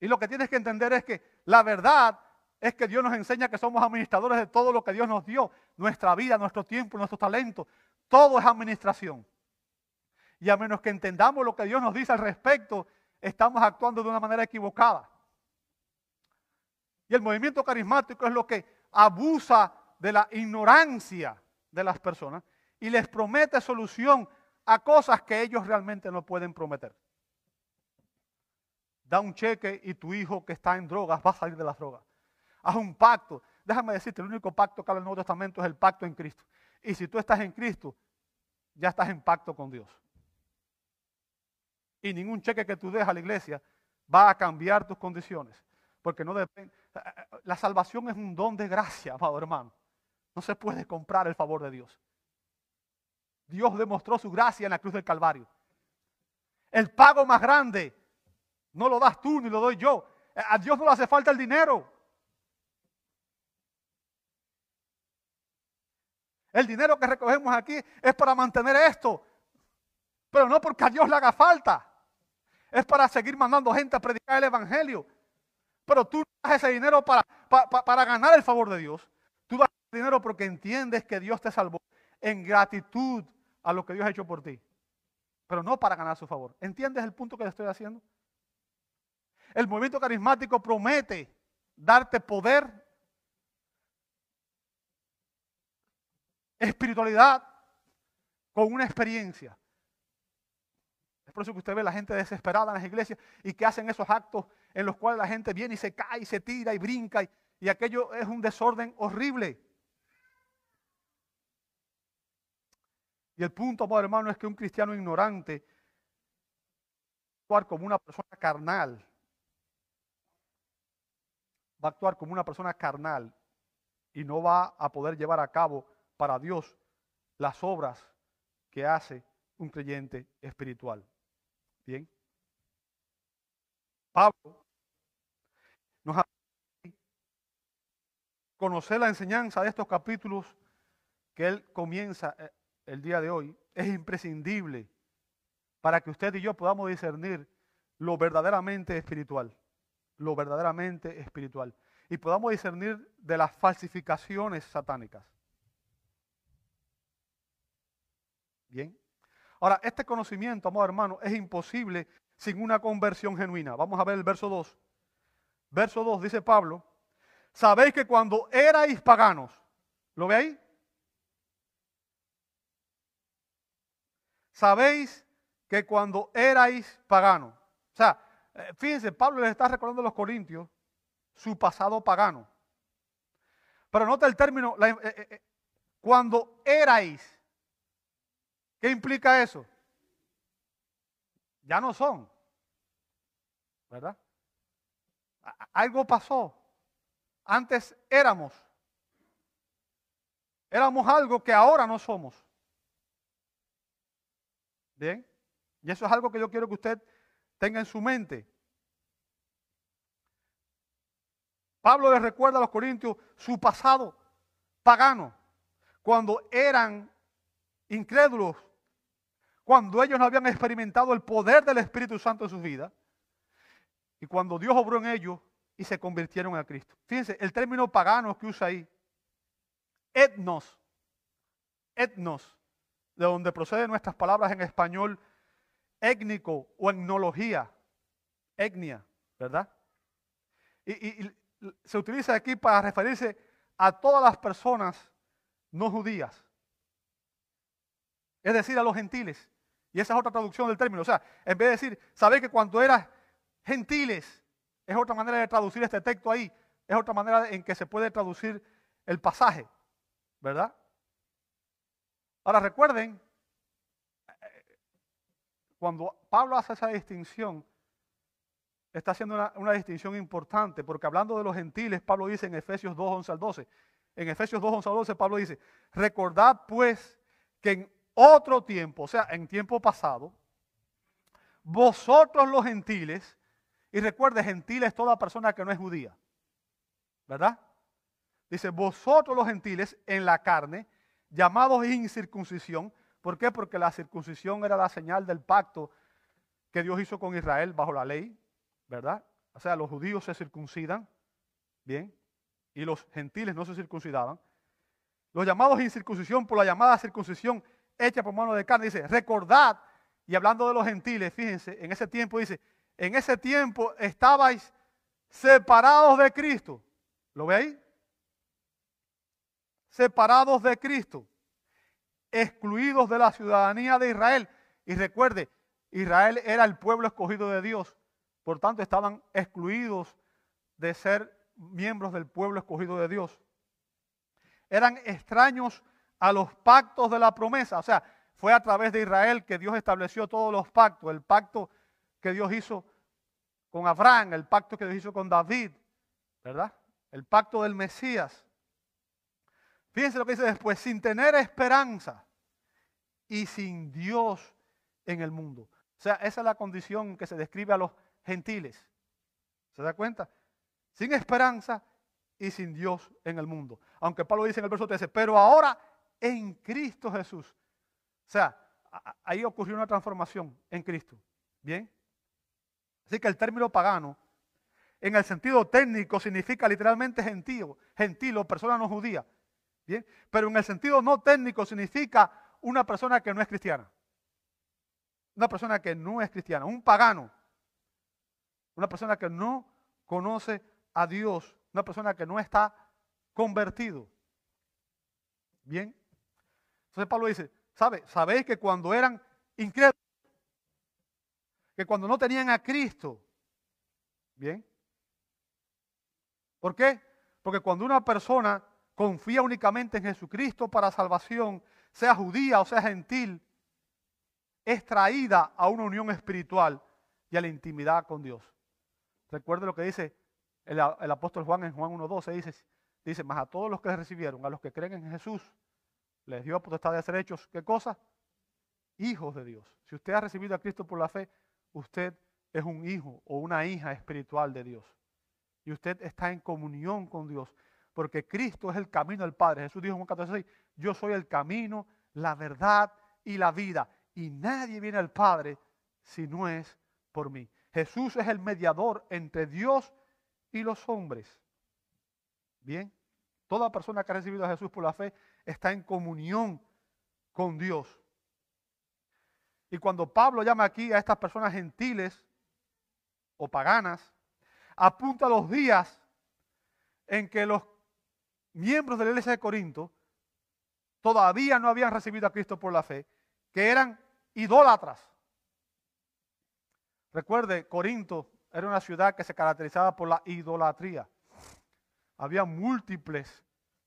Y lo que tienes que entender es que la verdad es que Dios nos enseña que somos administradores de todo lo que Dios nos dio, nuestra vida, nuestro tiempo, nuestro talento. Todo es administración. Y a menos que entendamos lo que Dios nos dice al respecto, estamos actuando de una manera equivocada. Y el movimiento carismático es lo que abusa de la ignorancia de las personas y les promete solución a cosas que ellos realmente no pueden prometer. Da un cheque y tu hijo que está en drogas va a salir de las drogas. Haz un pacto. Déjame decirte, el único pacto que habla el Nuevo Testamento es el pacto en Cristo. Y si tú estás en Cristo, ya estás en pacto con Dios. Y ningún cheque que tú dejas a la iglesia va a cambiar tus condiciones. Porque no depende. La salvación es un don de gracia, amado hermano. No se puede comprar el favor de Dios. Dios demostró su gracia en la cruz del Calvario. El pago más grande no lo das tú ni lo doy yo. A Dios no le hace falta el dinero. El dinero que recogemos aquí es para mantener esto. Pero no porque a Dios le haga falta. Es para seguir mandando gente a predicar el Evangelio. Pero tú no das ese dinero para, para, ganar el favor de Dios. Tú das dinero porque entiendes que Dios te salvó, en gratitud a lo que Dios ha hecho por ti, pero no para ganar su favor. ¿Entiendes el punto que le estoy haciendo? El movimiento carismático promete darte poder, espiritualidad con una experiencia. Es por eso que usted ve a la gente desesperada en las iglesias y que hacen esos actos en los cuales la gente viene y se cae se tira y brinca y, aquello es un desorden horrible. Y el punto, amor hermano, es que un cristiano ignorante actuar como una persona carnal. Va a actuar como una persona carnal y no va a poder llevar a cabo para Dios las obras que hace un creyente espiritual. Bien. Pablo nos ha conocer la enseñanza de estos capítulos que él comienza eh, el día de hoy es imprescindible para que usted y yo podamos discernir lo verdaderamente espiritual, lo verdaderamente espiritual, y podamos discernir de las falsificaciones satánicas. Bien. Ahora, este conocimiento, amado hermano, es imposible sin una conversión genuina. Vamos a ver el verso 2. Verso 2 dice Pablo, sabéis que cuando erais paganos, ¿lo veis? Sabéis que cuando erais paganos, o sea, fíjense, Pablo les está recordando a los corintios su pasado pagano. Pero nota el término, eh, eh, cuando erais, ¿qué implica eso? Ya no son, ¿verdad? Algo pasó. Antes éramos. Éramos algo que ahora no somos. Bien. Y eso es algo que yo quiero que usted tenga en su mente. Pablo les recuerda a los corintios su pasado pagano, cuando eran incrédulos, cuando ellos no habían experimentado el poder del Espíritu Santo en sus vidas, y cuando Dios obró en ellos y se convirtieron a Cristo. Fíjense, el término pagano que usa ahí, etnos, etnos, de donde proceden nuestras palabras en español, étnico o etnología, etnia, ¿verdad? Y, se utiliza aquí para referirse a todas las personas no judías, es decir, a los gentiles. Y esa es otra traducción del término. O sea, en vez de decir, sabéis que cuando eras gentiles, es otra manera de traducir este texto ahí, es otra manera en que se puede traducir el pasaje, ¿verdad? Ahora recuerden, cuando Pablo hace esa distinción, está haciendo una, distinción importante, porque hablando de los gentiles, Pablo dice en Efesios 2, 11 al 12, en Efesios 2, 11 al 12, Pablo dice, recordad pues que en otro tiempo, o sea, en tiempo pasado, vosotros los gentiles, y recuerde, gentiles toda persona que no es judía, ¿verdad? Dice, vosotros los gentiles en la carne, llamados incircuncisión. ¿Por qué? Porque la circuncisión era la señal del pacto que Dios hizo con Israel bajo la ley, ¿verdad? O sea, los judíos se circuncidan, ¿bien? Y los gentiles no se circuncidaban. Los llamados incircuncisión por la llamada circuncisión hecha por mano de carne, dice, recordad, y hablando de los gentiles, fíjense, en ese tiempo dice, en ese tiempo estabais separados de Cristo. ¿Lo veis? separados de Cristo, excluidos de la ciudadanía de Israel. Y recuerde, Israel era el pueblo escogido de Dios, por tanto estaban excluidos de ser miembros del pueblo escogido de Dios. Eran extraños a los pactos de la promesa, o sea, fue a través de Israel que Dios estableció todos los pactos, el pacto que Dios hizo con Abraham, el pacto que Dios hizo con David, ¿verdad? El pacto del Mesías. Fíjense lo que dice después, sin tener esperanza y sin Dios en el mundo. O sea, esa es la condición que se describe a los gentiles. ¿Se da cuenta? Sin esperanza y sin Dios en el mundo. Aunque Pablo dice en el verso 13, pero ahora en Cristo Jesús. O sea, ahí ocurrió una transformación en Cristo. ¿Bien? Así que el término pagano, en el sentido técnico, significa literalmente gentío, gentil o persona no judía. Bien, pero en el sentido no técnico significa una persona que no es cristiana. Una persona que no es cristiana, un pagano. Una persona que no conoce a Dios, una persona que no está convertido. Bien. Entonces Pablo dice, ¿sabe? ¿Sabéis que cuando eran incrédulos, que cuando no tenían a Cristo, bien? ¿Por qué? Porque cuando una persona confía únicamente en Jesucristo para salvación, sea judía o sea gentil, es traída a una unión espiritual y a la intimidad con Dios. Recuerde lo que dice el, apóstol Juan en Juan 1.12, dice, dice, más a todos los que recibieron, a los que creen en Jesús, les dio potestad de ser hechos, ¿qué cosa? Hijos de Dios. Si usted ha recibido a Cristo por la fe, usted es un hijo o una hija espiritual de Dios. Y usted está en comunión con Dios, porque Cristo es el camino del Padre. Jesús dijo en Juan 14, yo soy el camino, la verdad y la vida. Y nadie viene al Padre si no es por mí. Jesús es el mediador entre Dios y los hombres. Bien, toda persona que ha recibido a Jesús por la fe está en comunión con Dios. Y cuando Pablo llama aquí a estas personas gentiles o paganas, apunta los días en que los miembros de la iglesia de Corinto todavía no habían recibido a Cristo por la fe, que eran idólatras. Recuerde, Corinto era una ciudad que se caracterizaba por la idolatría. Había múltiples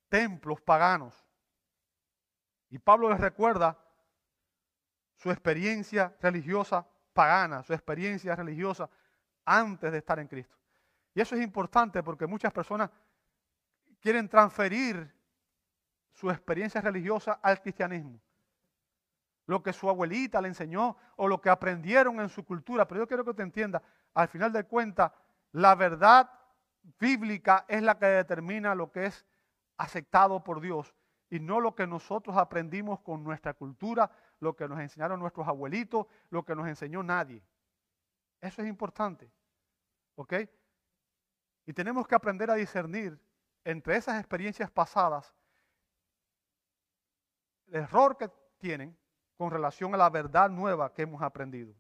templos paganos. Y Pablo les recuerda su experiencia religiosa pagana, su experiencia religiosa antes de estar en Cristo. Y eso es importante porque muchas personas quieren transferir su experiencia religiosa al cristianismo. Lo que su abuelita le enseñó o lo que aprendieron en su cultura. Pero yo quiero que usted entienda, al final de cuentas, la verdad bíblica es la que determina lo que es aceptado por Dios y no lo que nosotros aprendimos con nuestra cultura, lo que nos enseñaron nuestros abuelitos, lo que nos enseñó nadie. Eso es importante. ¿Ok? Y tenemos que aprender a discernir entre esas experiencias pasadas el error que tienen con relación a la verdad nueva que hemos aprendido.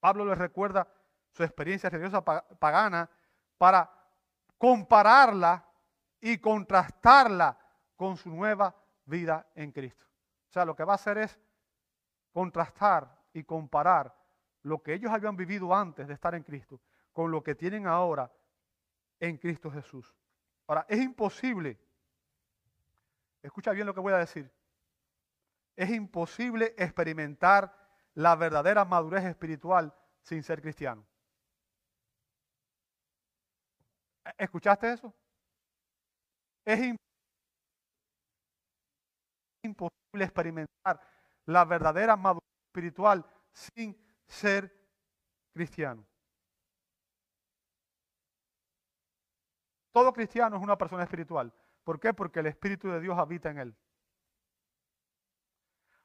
Pablo les recuerda su experiencia religiosa pagana para compararla y contrastarla con su nueva vida en Cristo. O sea, lo que va a hacer es contrastar y comparar lo que ellos habían vivido antes de estar en Cristo con lo que tienen ahora en Cristo Jesús. Ahora, es imposible, escucha bien lo que voy a decir, es imposible experimentar la verdadera madurez espiritual sin ser cristiano. ¿Escuchaste eso? Es imposible experimentar la verdadera madurez espiritual sin ser cristiano. Todo cristiano es una persona espiritual. ¿Por qué? Porque el Espíritu de Dios habita en él.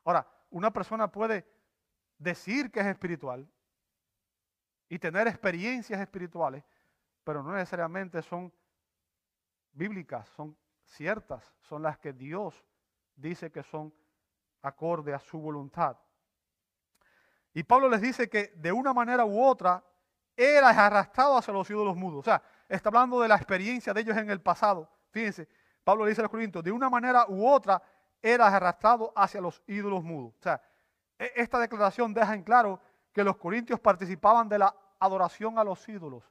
Ahora, una persona puede decir que es espiritual y tener experiencias espirituales, pero no necesariamente son bíblicas, son ciertas, son las que Dios dice que son acorde a su voluntad. Y Pablo les dice que de una manera u otra era arrastrado hacia los ídolos mudos. O sea, está hablando de la experiencia de ellos en el pasado. Fíjense, Pablo le dice a los Corintios, de una manera u otra eras arrastrado hacia los ídolos mudos. O sea, e, esta declaración deja en claro que los corintios participaban de la adoración a los ídolos.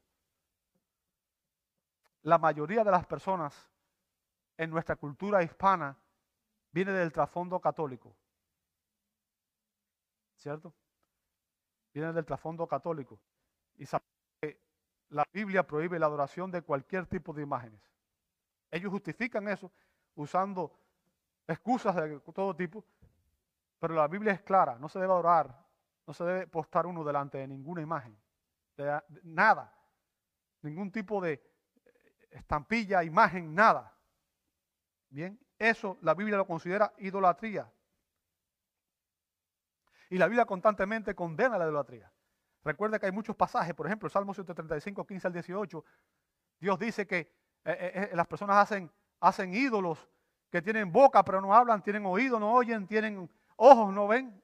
La mayoría de las personas en nuestra cultura hispana viene del trasfondo católico. ¿Cierto? Viene del trasfondo católico. Y la Biblia prohíbe la adoración de cualquier tipo de imágenes. Ellos justifican eso usando excusas de todo tipo, pero la Biblia es clara, no se debe adorar, no se debe postar uno delante de ninguna imagen, de, nada, ningún tipo de estampilla, imagen, nada. Bien, eso la Biblia lo considera idolatría. Y la Biblia constantemente condena la idolatría. Recuerda que hay muchos pasajes, por ejemplo, Salmo 135, 15 al 18, Dios dice que eh, eh, eh, las personas hacen, hacen ídolos que tienen boca pero no hablan, tienen oído, no oyen, tienen ojos, no ven.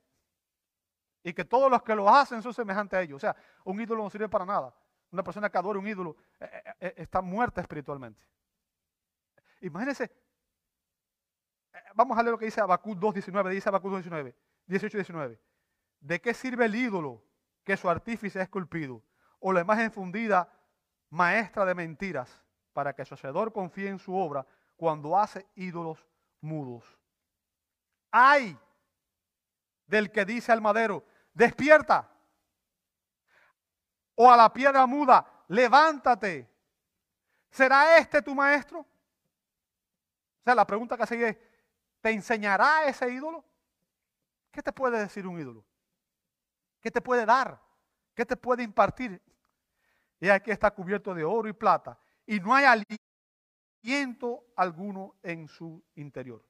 Y que todos los que lo hacen son semejantes a ellos. O sea, un ídolo no sirve para nada. Una persona que adora un ídolo eh, eh, eh, está muerta espiritualmente. Imagínense, vamos a leer lo que dice Abacú 2.19, dice Abacú 2.19, 18.19. ¿De qué sirve el ídolo que su artífice es esculpido? O la imagen fundida, maestra de mentiras, para que su hacedor confíe en su obra cuando hace ídolos mudos. ¡Ay! Del que dice al madero, despierta. O a la piedra muda, levántate. ¿Será este tu maestro? O sea, la pregunta que sigue es, ¿te enseñará ese ídolo? ¿Qué te puede decir un ídolo? ¿Qué te puede dar? ¿Qué te puede impartir? Y aquí está cubierto de oro y plata. Y no hay aliento alguno en su interior.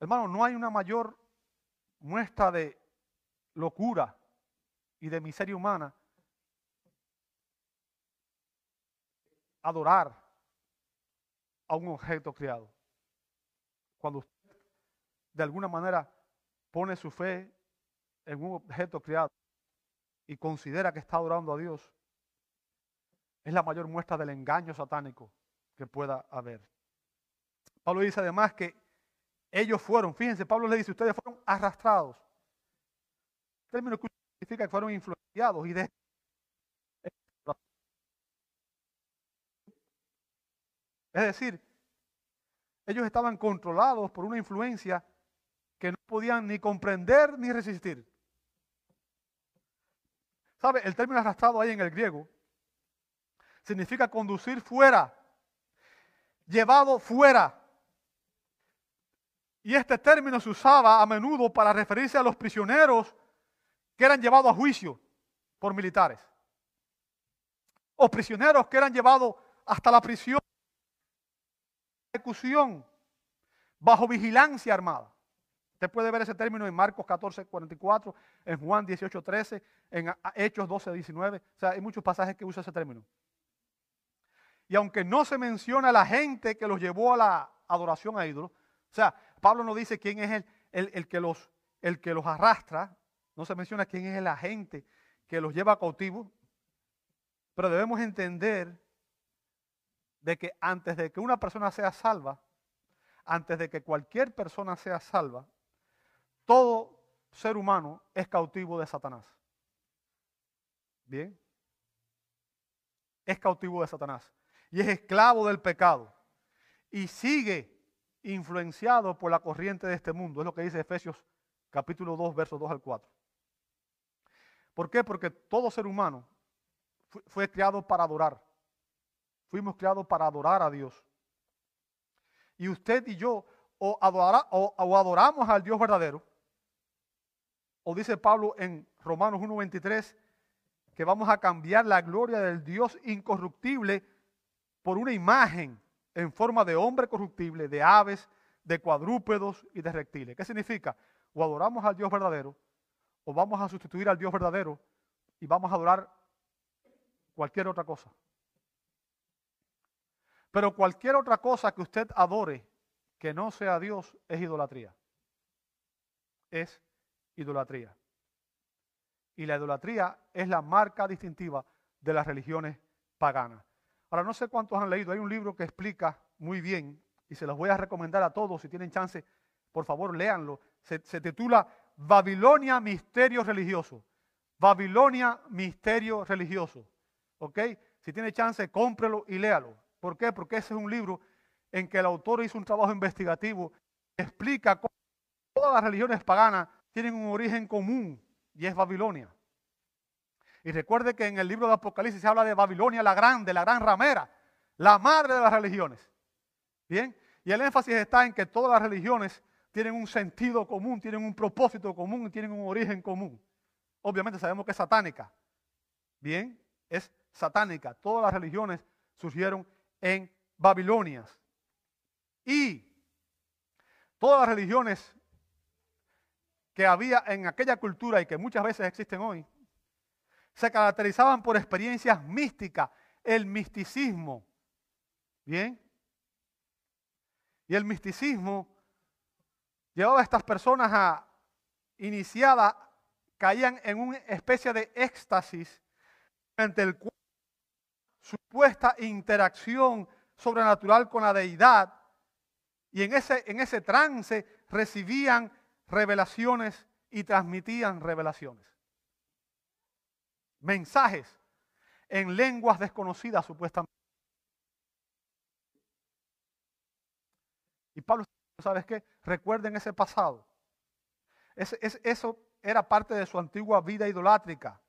Hermano, no hay una mayor muestra de locura y de miseria humana adorar a un objeto creado. Cuando usted de alguna manera pone su fe en un objeto creado y considera que está adorando a Dios, es la mayor muestra del engaño satánico que pueda haber. Pablo dice además que ellos fueron, fíjense, Pablo le dice, ustedes fueron arrastrados. término que significa que fueron influenciados y de Es decir, ellos estaban controlados por una influencia que no podían ni comprender ni resistir. ¿Sabe? El término arrastrado ahí en el griego significa conducir fuera, llevado fuera. Y este término se usaba a menudo para referirse a los prisioneros que eran llevados a juicio por militares. O prisioneros que eran llevados hasta la prisión, ejecución, bajo vigilancia armada. Usted puede ver ese término en Marcos 14, 44, en Juan 18, 13, en Hechos 12, 19. O sea, hay muchos pasajes que usa ese término. Y aunque no se menciona la gente que los llevó a la adoración a ídolos, o sea, Pablo no dice quién es el, el, que los, el que los arrastra, no se menciona quién es el agente que los lleva a cautivo, pero debemos entender de que antes de que una persona sea salva, antes de que cualquier persona sea salva, todo ser humano es cautivo de Satanás. Bien. Es cautivo de Satanás. Y es esclavo del pecado. Y sigue influenciado por la corriente de este mundo. Es lo que dice Efesios capítulo 2, versos 2 al 4. ¿Por qué? Porque todo ser humano fue creado para adorar. Fuimos creados para adorar a Dios. Y usted y yo o, o adoramos al Dios verdadero, o dice Pablo en Romanos 1.23, que vamos a cambiar la gloria del Dios incorruptible por una imagen en forma de hombre corruptible, de aves, de cuadrúpedos y de reptiles. ¿Qué significa? O adoramos al Dios verdadero, o vamos a sustituir al Dios verdadero y vamos a adorar cualquier otra cosa. Pero cualquier otra cosa que usted adore que no sea Dios es idolatría. Es idolatría. Y la idolatría es la marca distintiva de las religiones paganas. Ahora, no sé cuántos han leído, hay un libro que explica muy bien y se los voy a recomendar a todos, si tienen chance, por favor, léanlo. Se, titula Babilonia, Misterio Religioso. Babilonia, Misterio Religioso. ¿Ok? Si tiene chance, cómprelo y léalo. ¿Por qué? Porque ese es un libro en que el autor hizo un trabajo investigativo explica cómo todas las religiones paganas tienen un origen común y es Babilonia. Y recuerde que en el libro de Apocalipsis se habla de Babilonia la grande, la gran ramera, la madre de las religiones. Bien, y el énfasis está en que todas las religiones tienen un sentido común, tienen un propósito común y tienen un origen común. Obviamente sabemos que es satánica. Bien, es satánica. Todas las religiones surgieron en Babilonia. Y todas las religiones que había en aquella cultura y que muchas veces existen hoy, se caracterizaban por experiencias místicas, el misticismo. ¿Bien? Y el misticismo llevaba a estas personas a iniciadas, caían en una especie de éxtasis ante el cual supuesta interacción sobrenatural con la deidad y en ese, en ese trance recibían revelaciones y transmitían revelaciones. Mensajes en lenguas desconocidas supuestamente. Y Pablo, ¿sabes qué? Recuerden ese pasado. eso era parte de su antigua vida idolátrica.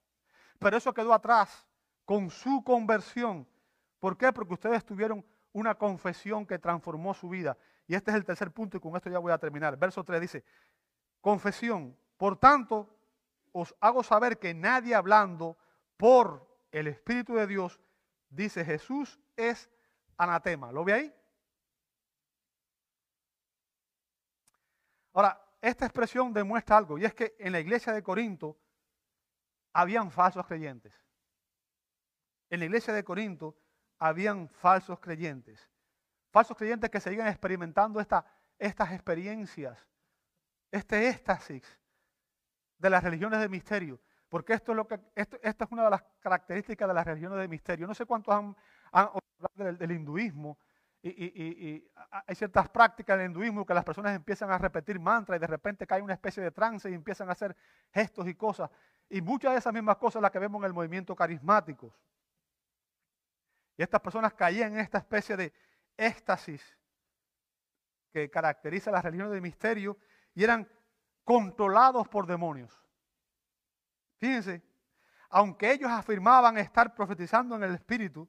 Pero eso quedó atrás con su conversión. ¿Por qué? Porque ustedes tuvieron una confesión que transformó su vida. Y este es el tercer punto y con esto ya voy a terminar. Verso 3 dice, confesión. Por tanto, os hago saber que nadie hablando por el Espíritu de Dios dice Jesús es anatema. ¿Lo ve ahí? Ahora, esta expresión demuestra algo, y es que en la iglesia de Corinto habían falsos creyentes. En la iglesia de Corinto habían falsos creyentes. Falsos creyentes que seguían experimentando esta, estas experiencias, este éxtasis de las religiones de misterio. Porque esto es, esta es una de las características de las religiones de misterio. No sé cuántos han, hablado del, hinduismo, y, hay ciertas prácticas del hinduismo que las personas empiezan a repetir mantras y de repente cae una especie de trance y empiezan a hacer gestos y cosas. Y muchas de esas mismas cosas las que vemos en el movimiento carismáticos. Y estas personas caían en esta especie de éxtasis que caracteriza las religiones de misterio y eran controlados por demonios. Fíjense, aunque ellos afirmaban estar profetizando en el Espíritu,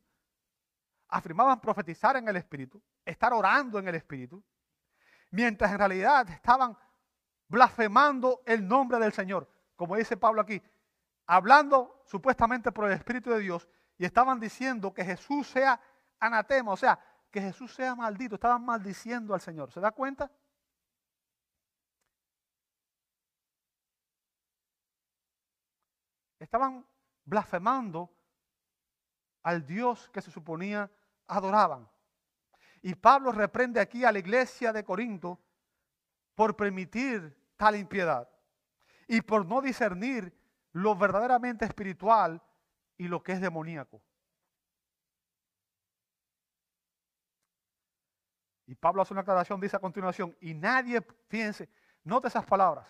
afirmaban profetizar en el Espíritu, estar orando en el Espíritu, mientras en realidad estaban blasfemando el nombre del Señor, como dice Pablo aquí, hablando supuestamente por el Espíritu de Dios y estaban diciendo que Jesús sea anatema, o sea, que Jesús sea maldito, estaban maldiciendo al Señor. ¿Se da cuenta? Estaban blasfemando al Dios que se suponía adoraban. Y Pablo reprende aquí a la iglesia de Corinto por permitir tal impiedad y por no discernir lo verdaderamente espiritual y lo que es demoníaco. Y Pablo hace una aclaración, dice a continuación, y nadie, fíjense, note esas palabras,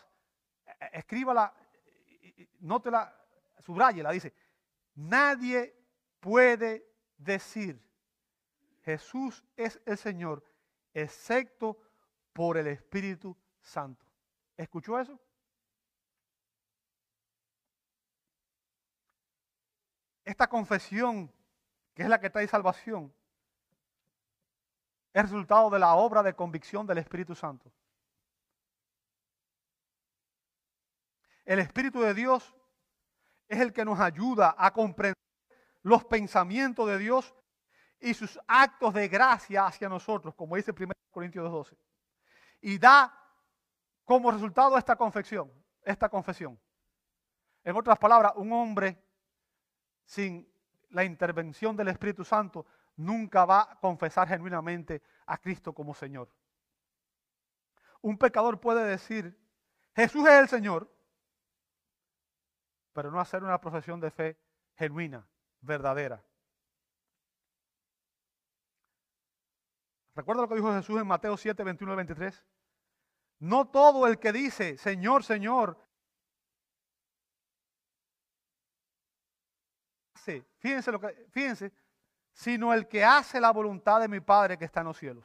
e, e, escríbala, nótela, subrayela, dice, nadie puede decir Jesús es el Señor, excepto por el Espíritu Santo. ¿Escuchó eso? Esta confesión, que es la que trae salvación, es resultado de la obra de convicción del Espíritu Santo. El Espíritu de Dios es el que nos ayuda a comprender los pensamientos de Dios y sus actos de gracia hacia nosotros, como dice 1 Corintios 2.12. Y da como resultado esta confesión, esta confesión. En otras palabras, un hombre sin la intervención del Espíritu Santo nunca va a confesar genuinamente a Cristo como Señor. Un pecador puede decir, Jesús es el Señor, pero no hacer una profesión de fe genuina, verdadera. ¿Recuerda lo que dijo Jesús en Mateo 7, 21 23? No todo el que dice, Señor, Señor, fíjense lo que, fíjense, sino el que hace la voluntad de mi Padre que está en los cielos.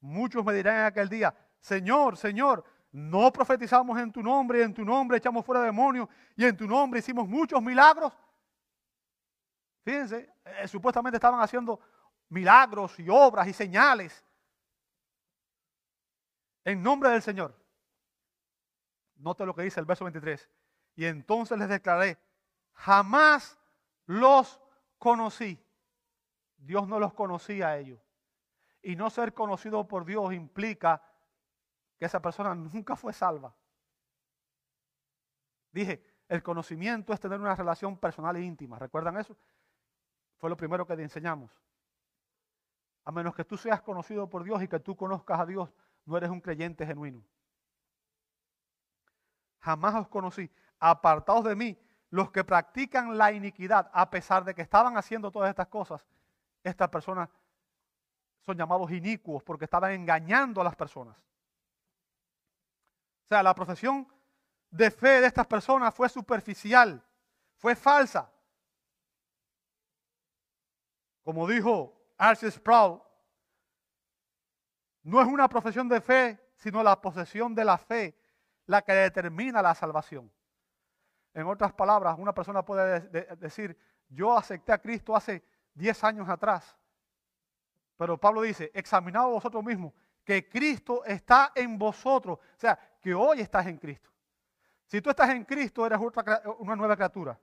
Muchos me dirán en aquel día, Señor, Señor, no profetizamos en tu nombre y en tu nombre echamos fuera demonios y en tu nombre hicimos muchos milagros. Fíjense, eh, supuestamente estaban haciendo milagros y obras y señales en nombre del Señor. Note lo que dice el verso 23. Y entonces les declaré, jamás los conocí. Dios no los conocía a ellos. Y no ser conocido por Dios implica que esa persona nunca fue salva. Dije, el conocimiento es tener una relación personal e íntima. ¿Recuerdan eso? Fue lo primero que te enseñamos. A menos que tú seas conocido por Dios y que tú conozcas a Dios, no eres un creyente genuino. Jamás os conocí. Apartados de mí, los que practican la iniquidad, a pesar de que estaban haciendo todas estas cosas, estas personas son llamados inicuos porque estaban engañando a las personas. O sea, la profesión de fe de estas personas fue superficial, fue falsa. Como dijo Archie Sproul, no es una profesión de fe, sino la posesión de la fe la que determina la salvación. En otras palabras, una persona puede decir, yo acepté a Cristo hace 10 años atrás. Pero Pablo dice, examinad vosotros mismos que Cristo está en vosotros. O sea, que hoy estás en Cristo. Si tú estás en Cristo, eres una nueva criatura.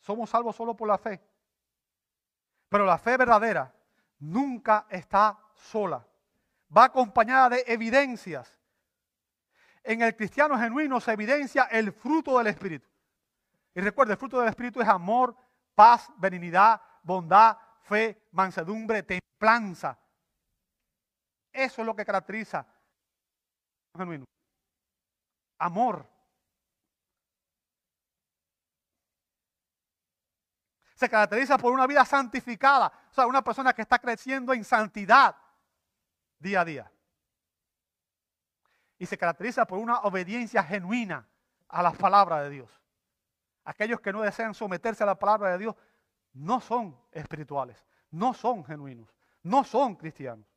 Somos salvos solo por la fe. Pero la fe verdadera nunca está sola. Va acompañada de evidencias. En el cristiano genuino se evidencia el fruto del Espíritu. Y recuerda, el fruto del Espíritu es amor, paz, benignidad, bondad, fe, mansedumbre, templanza. Eso es lo que caracteriza. Amor. Se caracteriza por una vida santificada. O sea, una persona que está creciendo en santidad día a día. Y se caracteriza por una obediencia genuina a las palabras de Dios. Aquellos que no desean someterse a la palabra de Dios no son espirituales, no son genuinos, no son cristianos.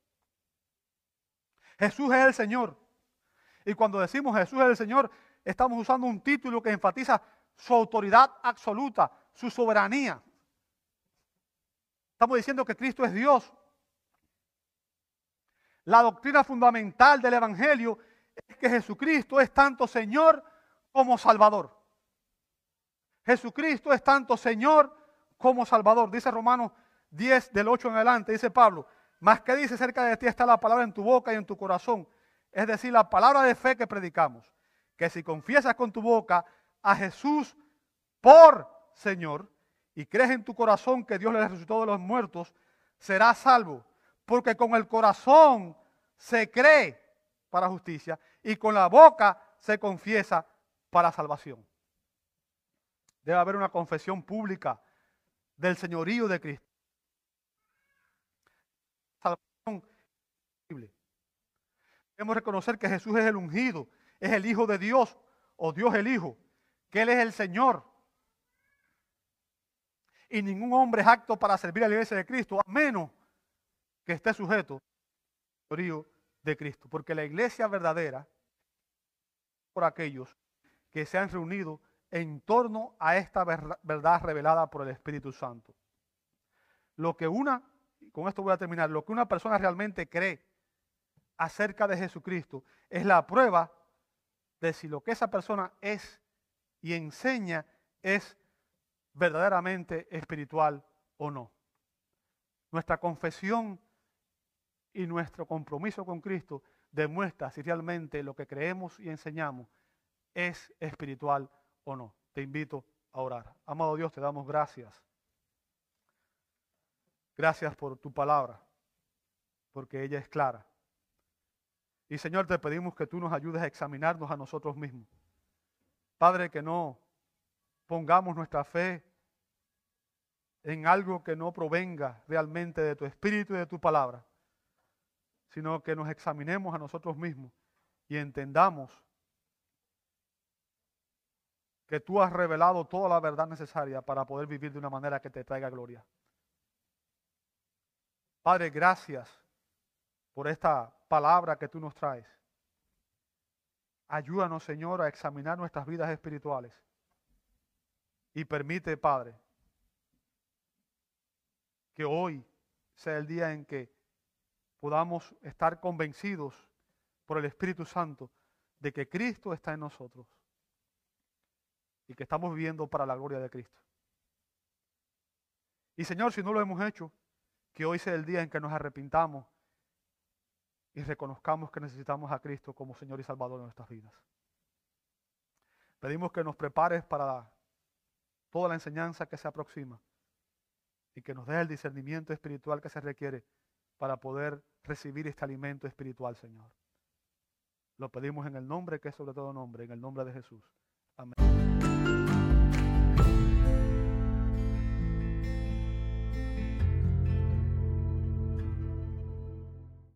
Jesús es el Señor. Y cuando decimos Jesús es el Señor, estamos usando un título que enfatiza su autoridad absoluta, su soberanía. Estamos diciendo que Cristo es Dios. La doctrina fundamental del Evangelio es que Jesucristo es tanto Señor como Salvador. Jesucristo es tanto Señor como Salvador. Dice Romanos 10 del 8 en adelante, dice Pablo, más que dice cerca de ti está la palabra en tu boca y en tu corazón. Es decir, la palabra de fe que predicamos. Que si confiesas con tu boca a Jesús por Señor y crees en tu corazón que Dios le resucitó de los muertos, serás salvo. Porque con el corazón se cree para justicia y con la boca se confiesa para salvación. Debe haber una confesión pública del señorío de Cristo. Salvación Debemos reconocer que Jesús es el ungido, es el Hijo de Dios o Dios el Hijo, que Él es el Señor. Y ningún hombre es apto para servir a la iglesia de Cristo, a menos que esté sujeto al de Cristo. Porque la iglesia verdadera, por aquellos que se han reunido en torno a esta verdad revelada por el Espíritu Santo. Lo que una, con esto voy a terminar, lo que una persona realmente cree acerca de Jesucristo es la prueba de si lo que esa persona es y enseña es verdaderamente espiritual o no. Nuestra confesión y nuestro compromiso con Cristo demuestra si realmente lo que creemos y enseñamos es espiritual o no. Te invito a orar. Amado Dios, te damos gracias. Gracias por tu palabra, porque ella es clara. Y Señor, te pedimos que tú nos ayudes a examinarnos a nosotros mismos. Padre, que no pongamos nuestra fe en algo que no provenga realmente de tu espíritu y de tu palabra, sino que nos examinemos a nosotros mismos y entendamos que tú has revelado toda la verdad necesaria para poder vivir de una manera que te traiga gloria. Padre, gracias por esta palabra que tú nos traes. Ayúdanos, Señor, a examinar nuestras vidas espirituales. Y permite, Padre, que hoy sea el día en que podamos estar convencidos por el Espíritu Santo de que Cristo está en nosotros y que estamos viviendo para la gloria de Cristo. Y Señor, si no lo hemos hecho, que hoy sea el día en que nos arrepintamos y reconozcamos que necesitamos a Cristo como Señor y Salvador de nuestras vidas. Pedimos que nos prepares para toda la enseñanza que se aproxima y que nos dé el discernimiento espiritual que se requiere para poder recibir este alimento espiritual, Señor. Lo pedimos en el nombre que es sobre todo nombre, en el nombre de Jesús.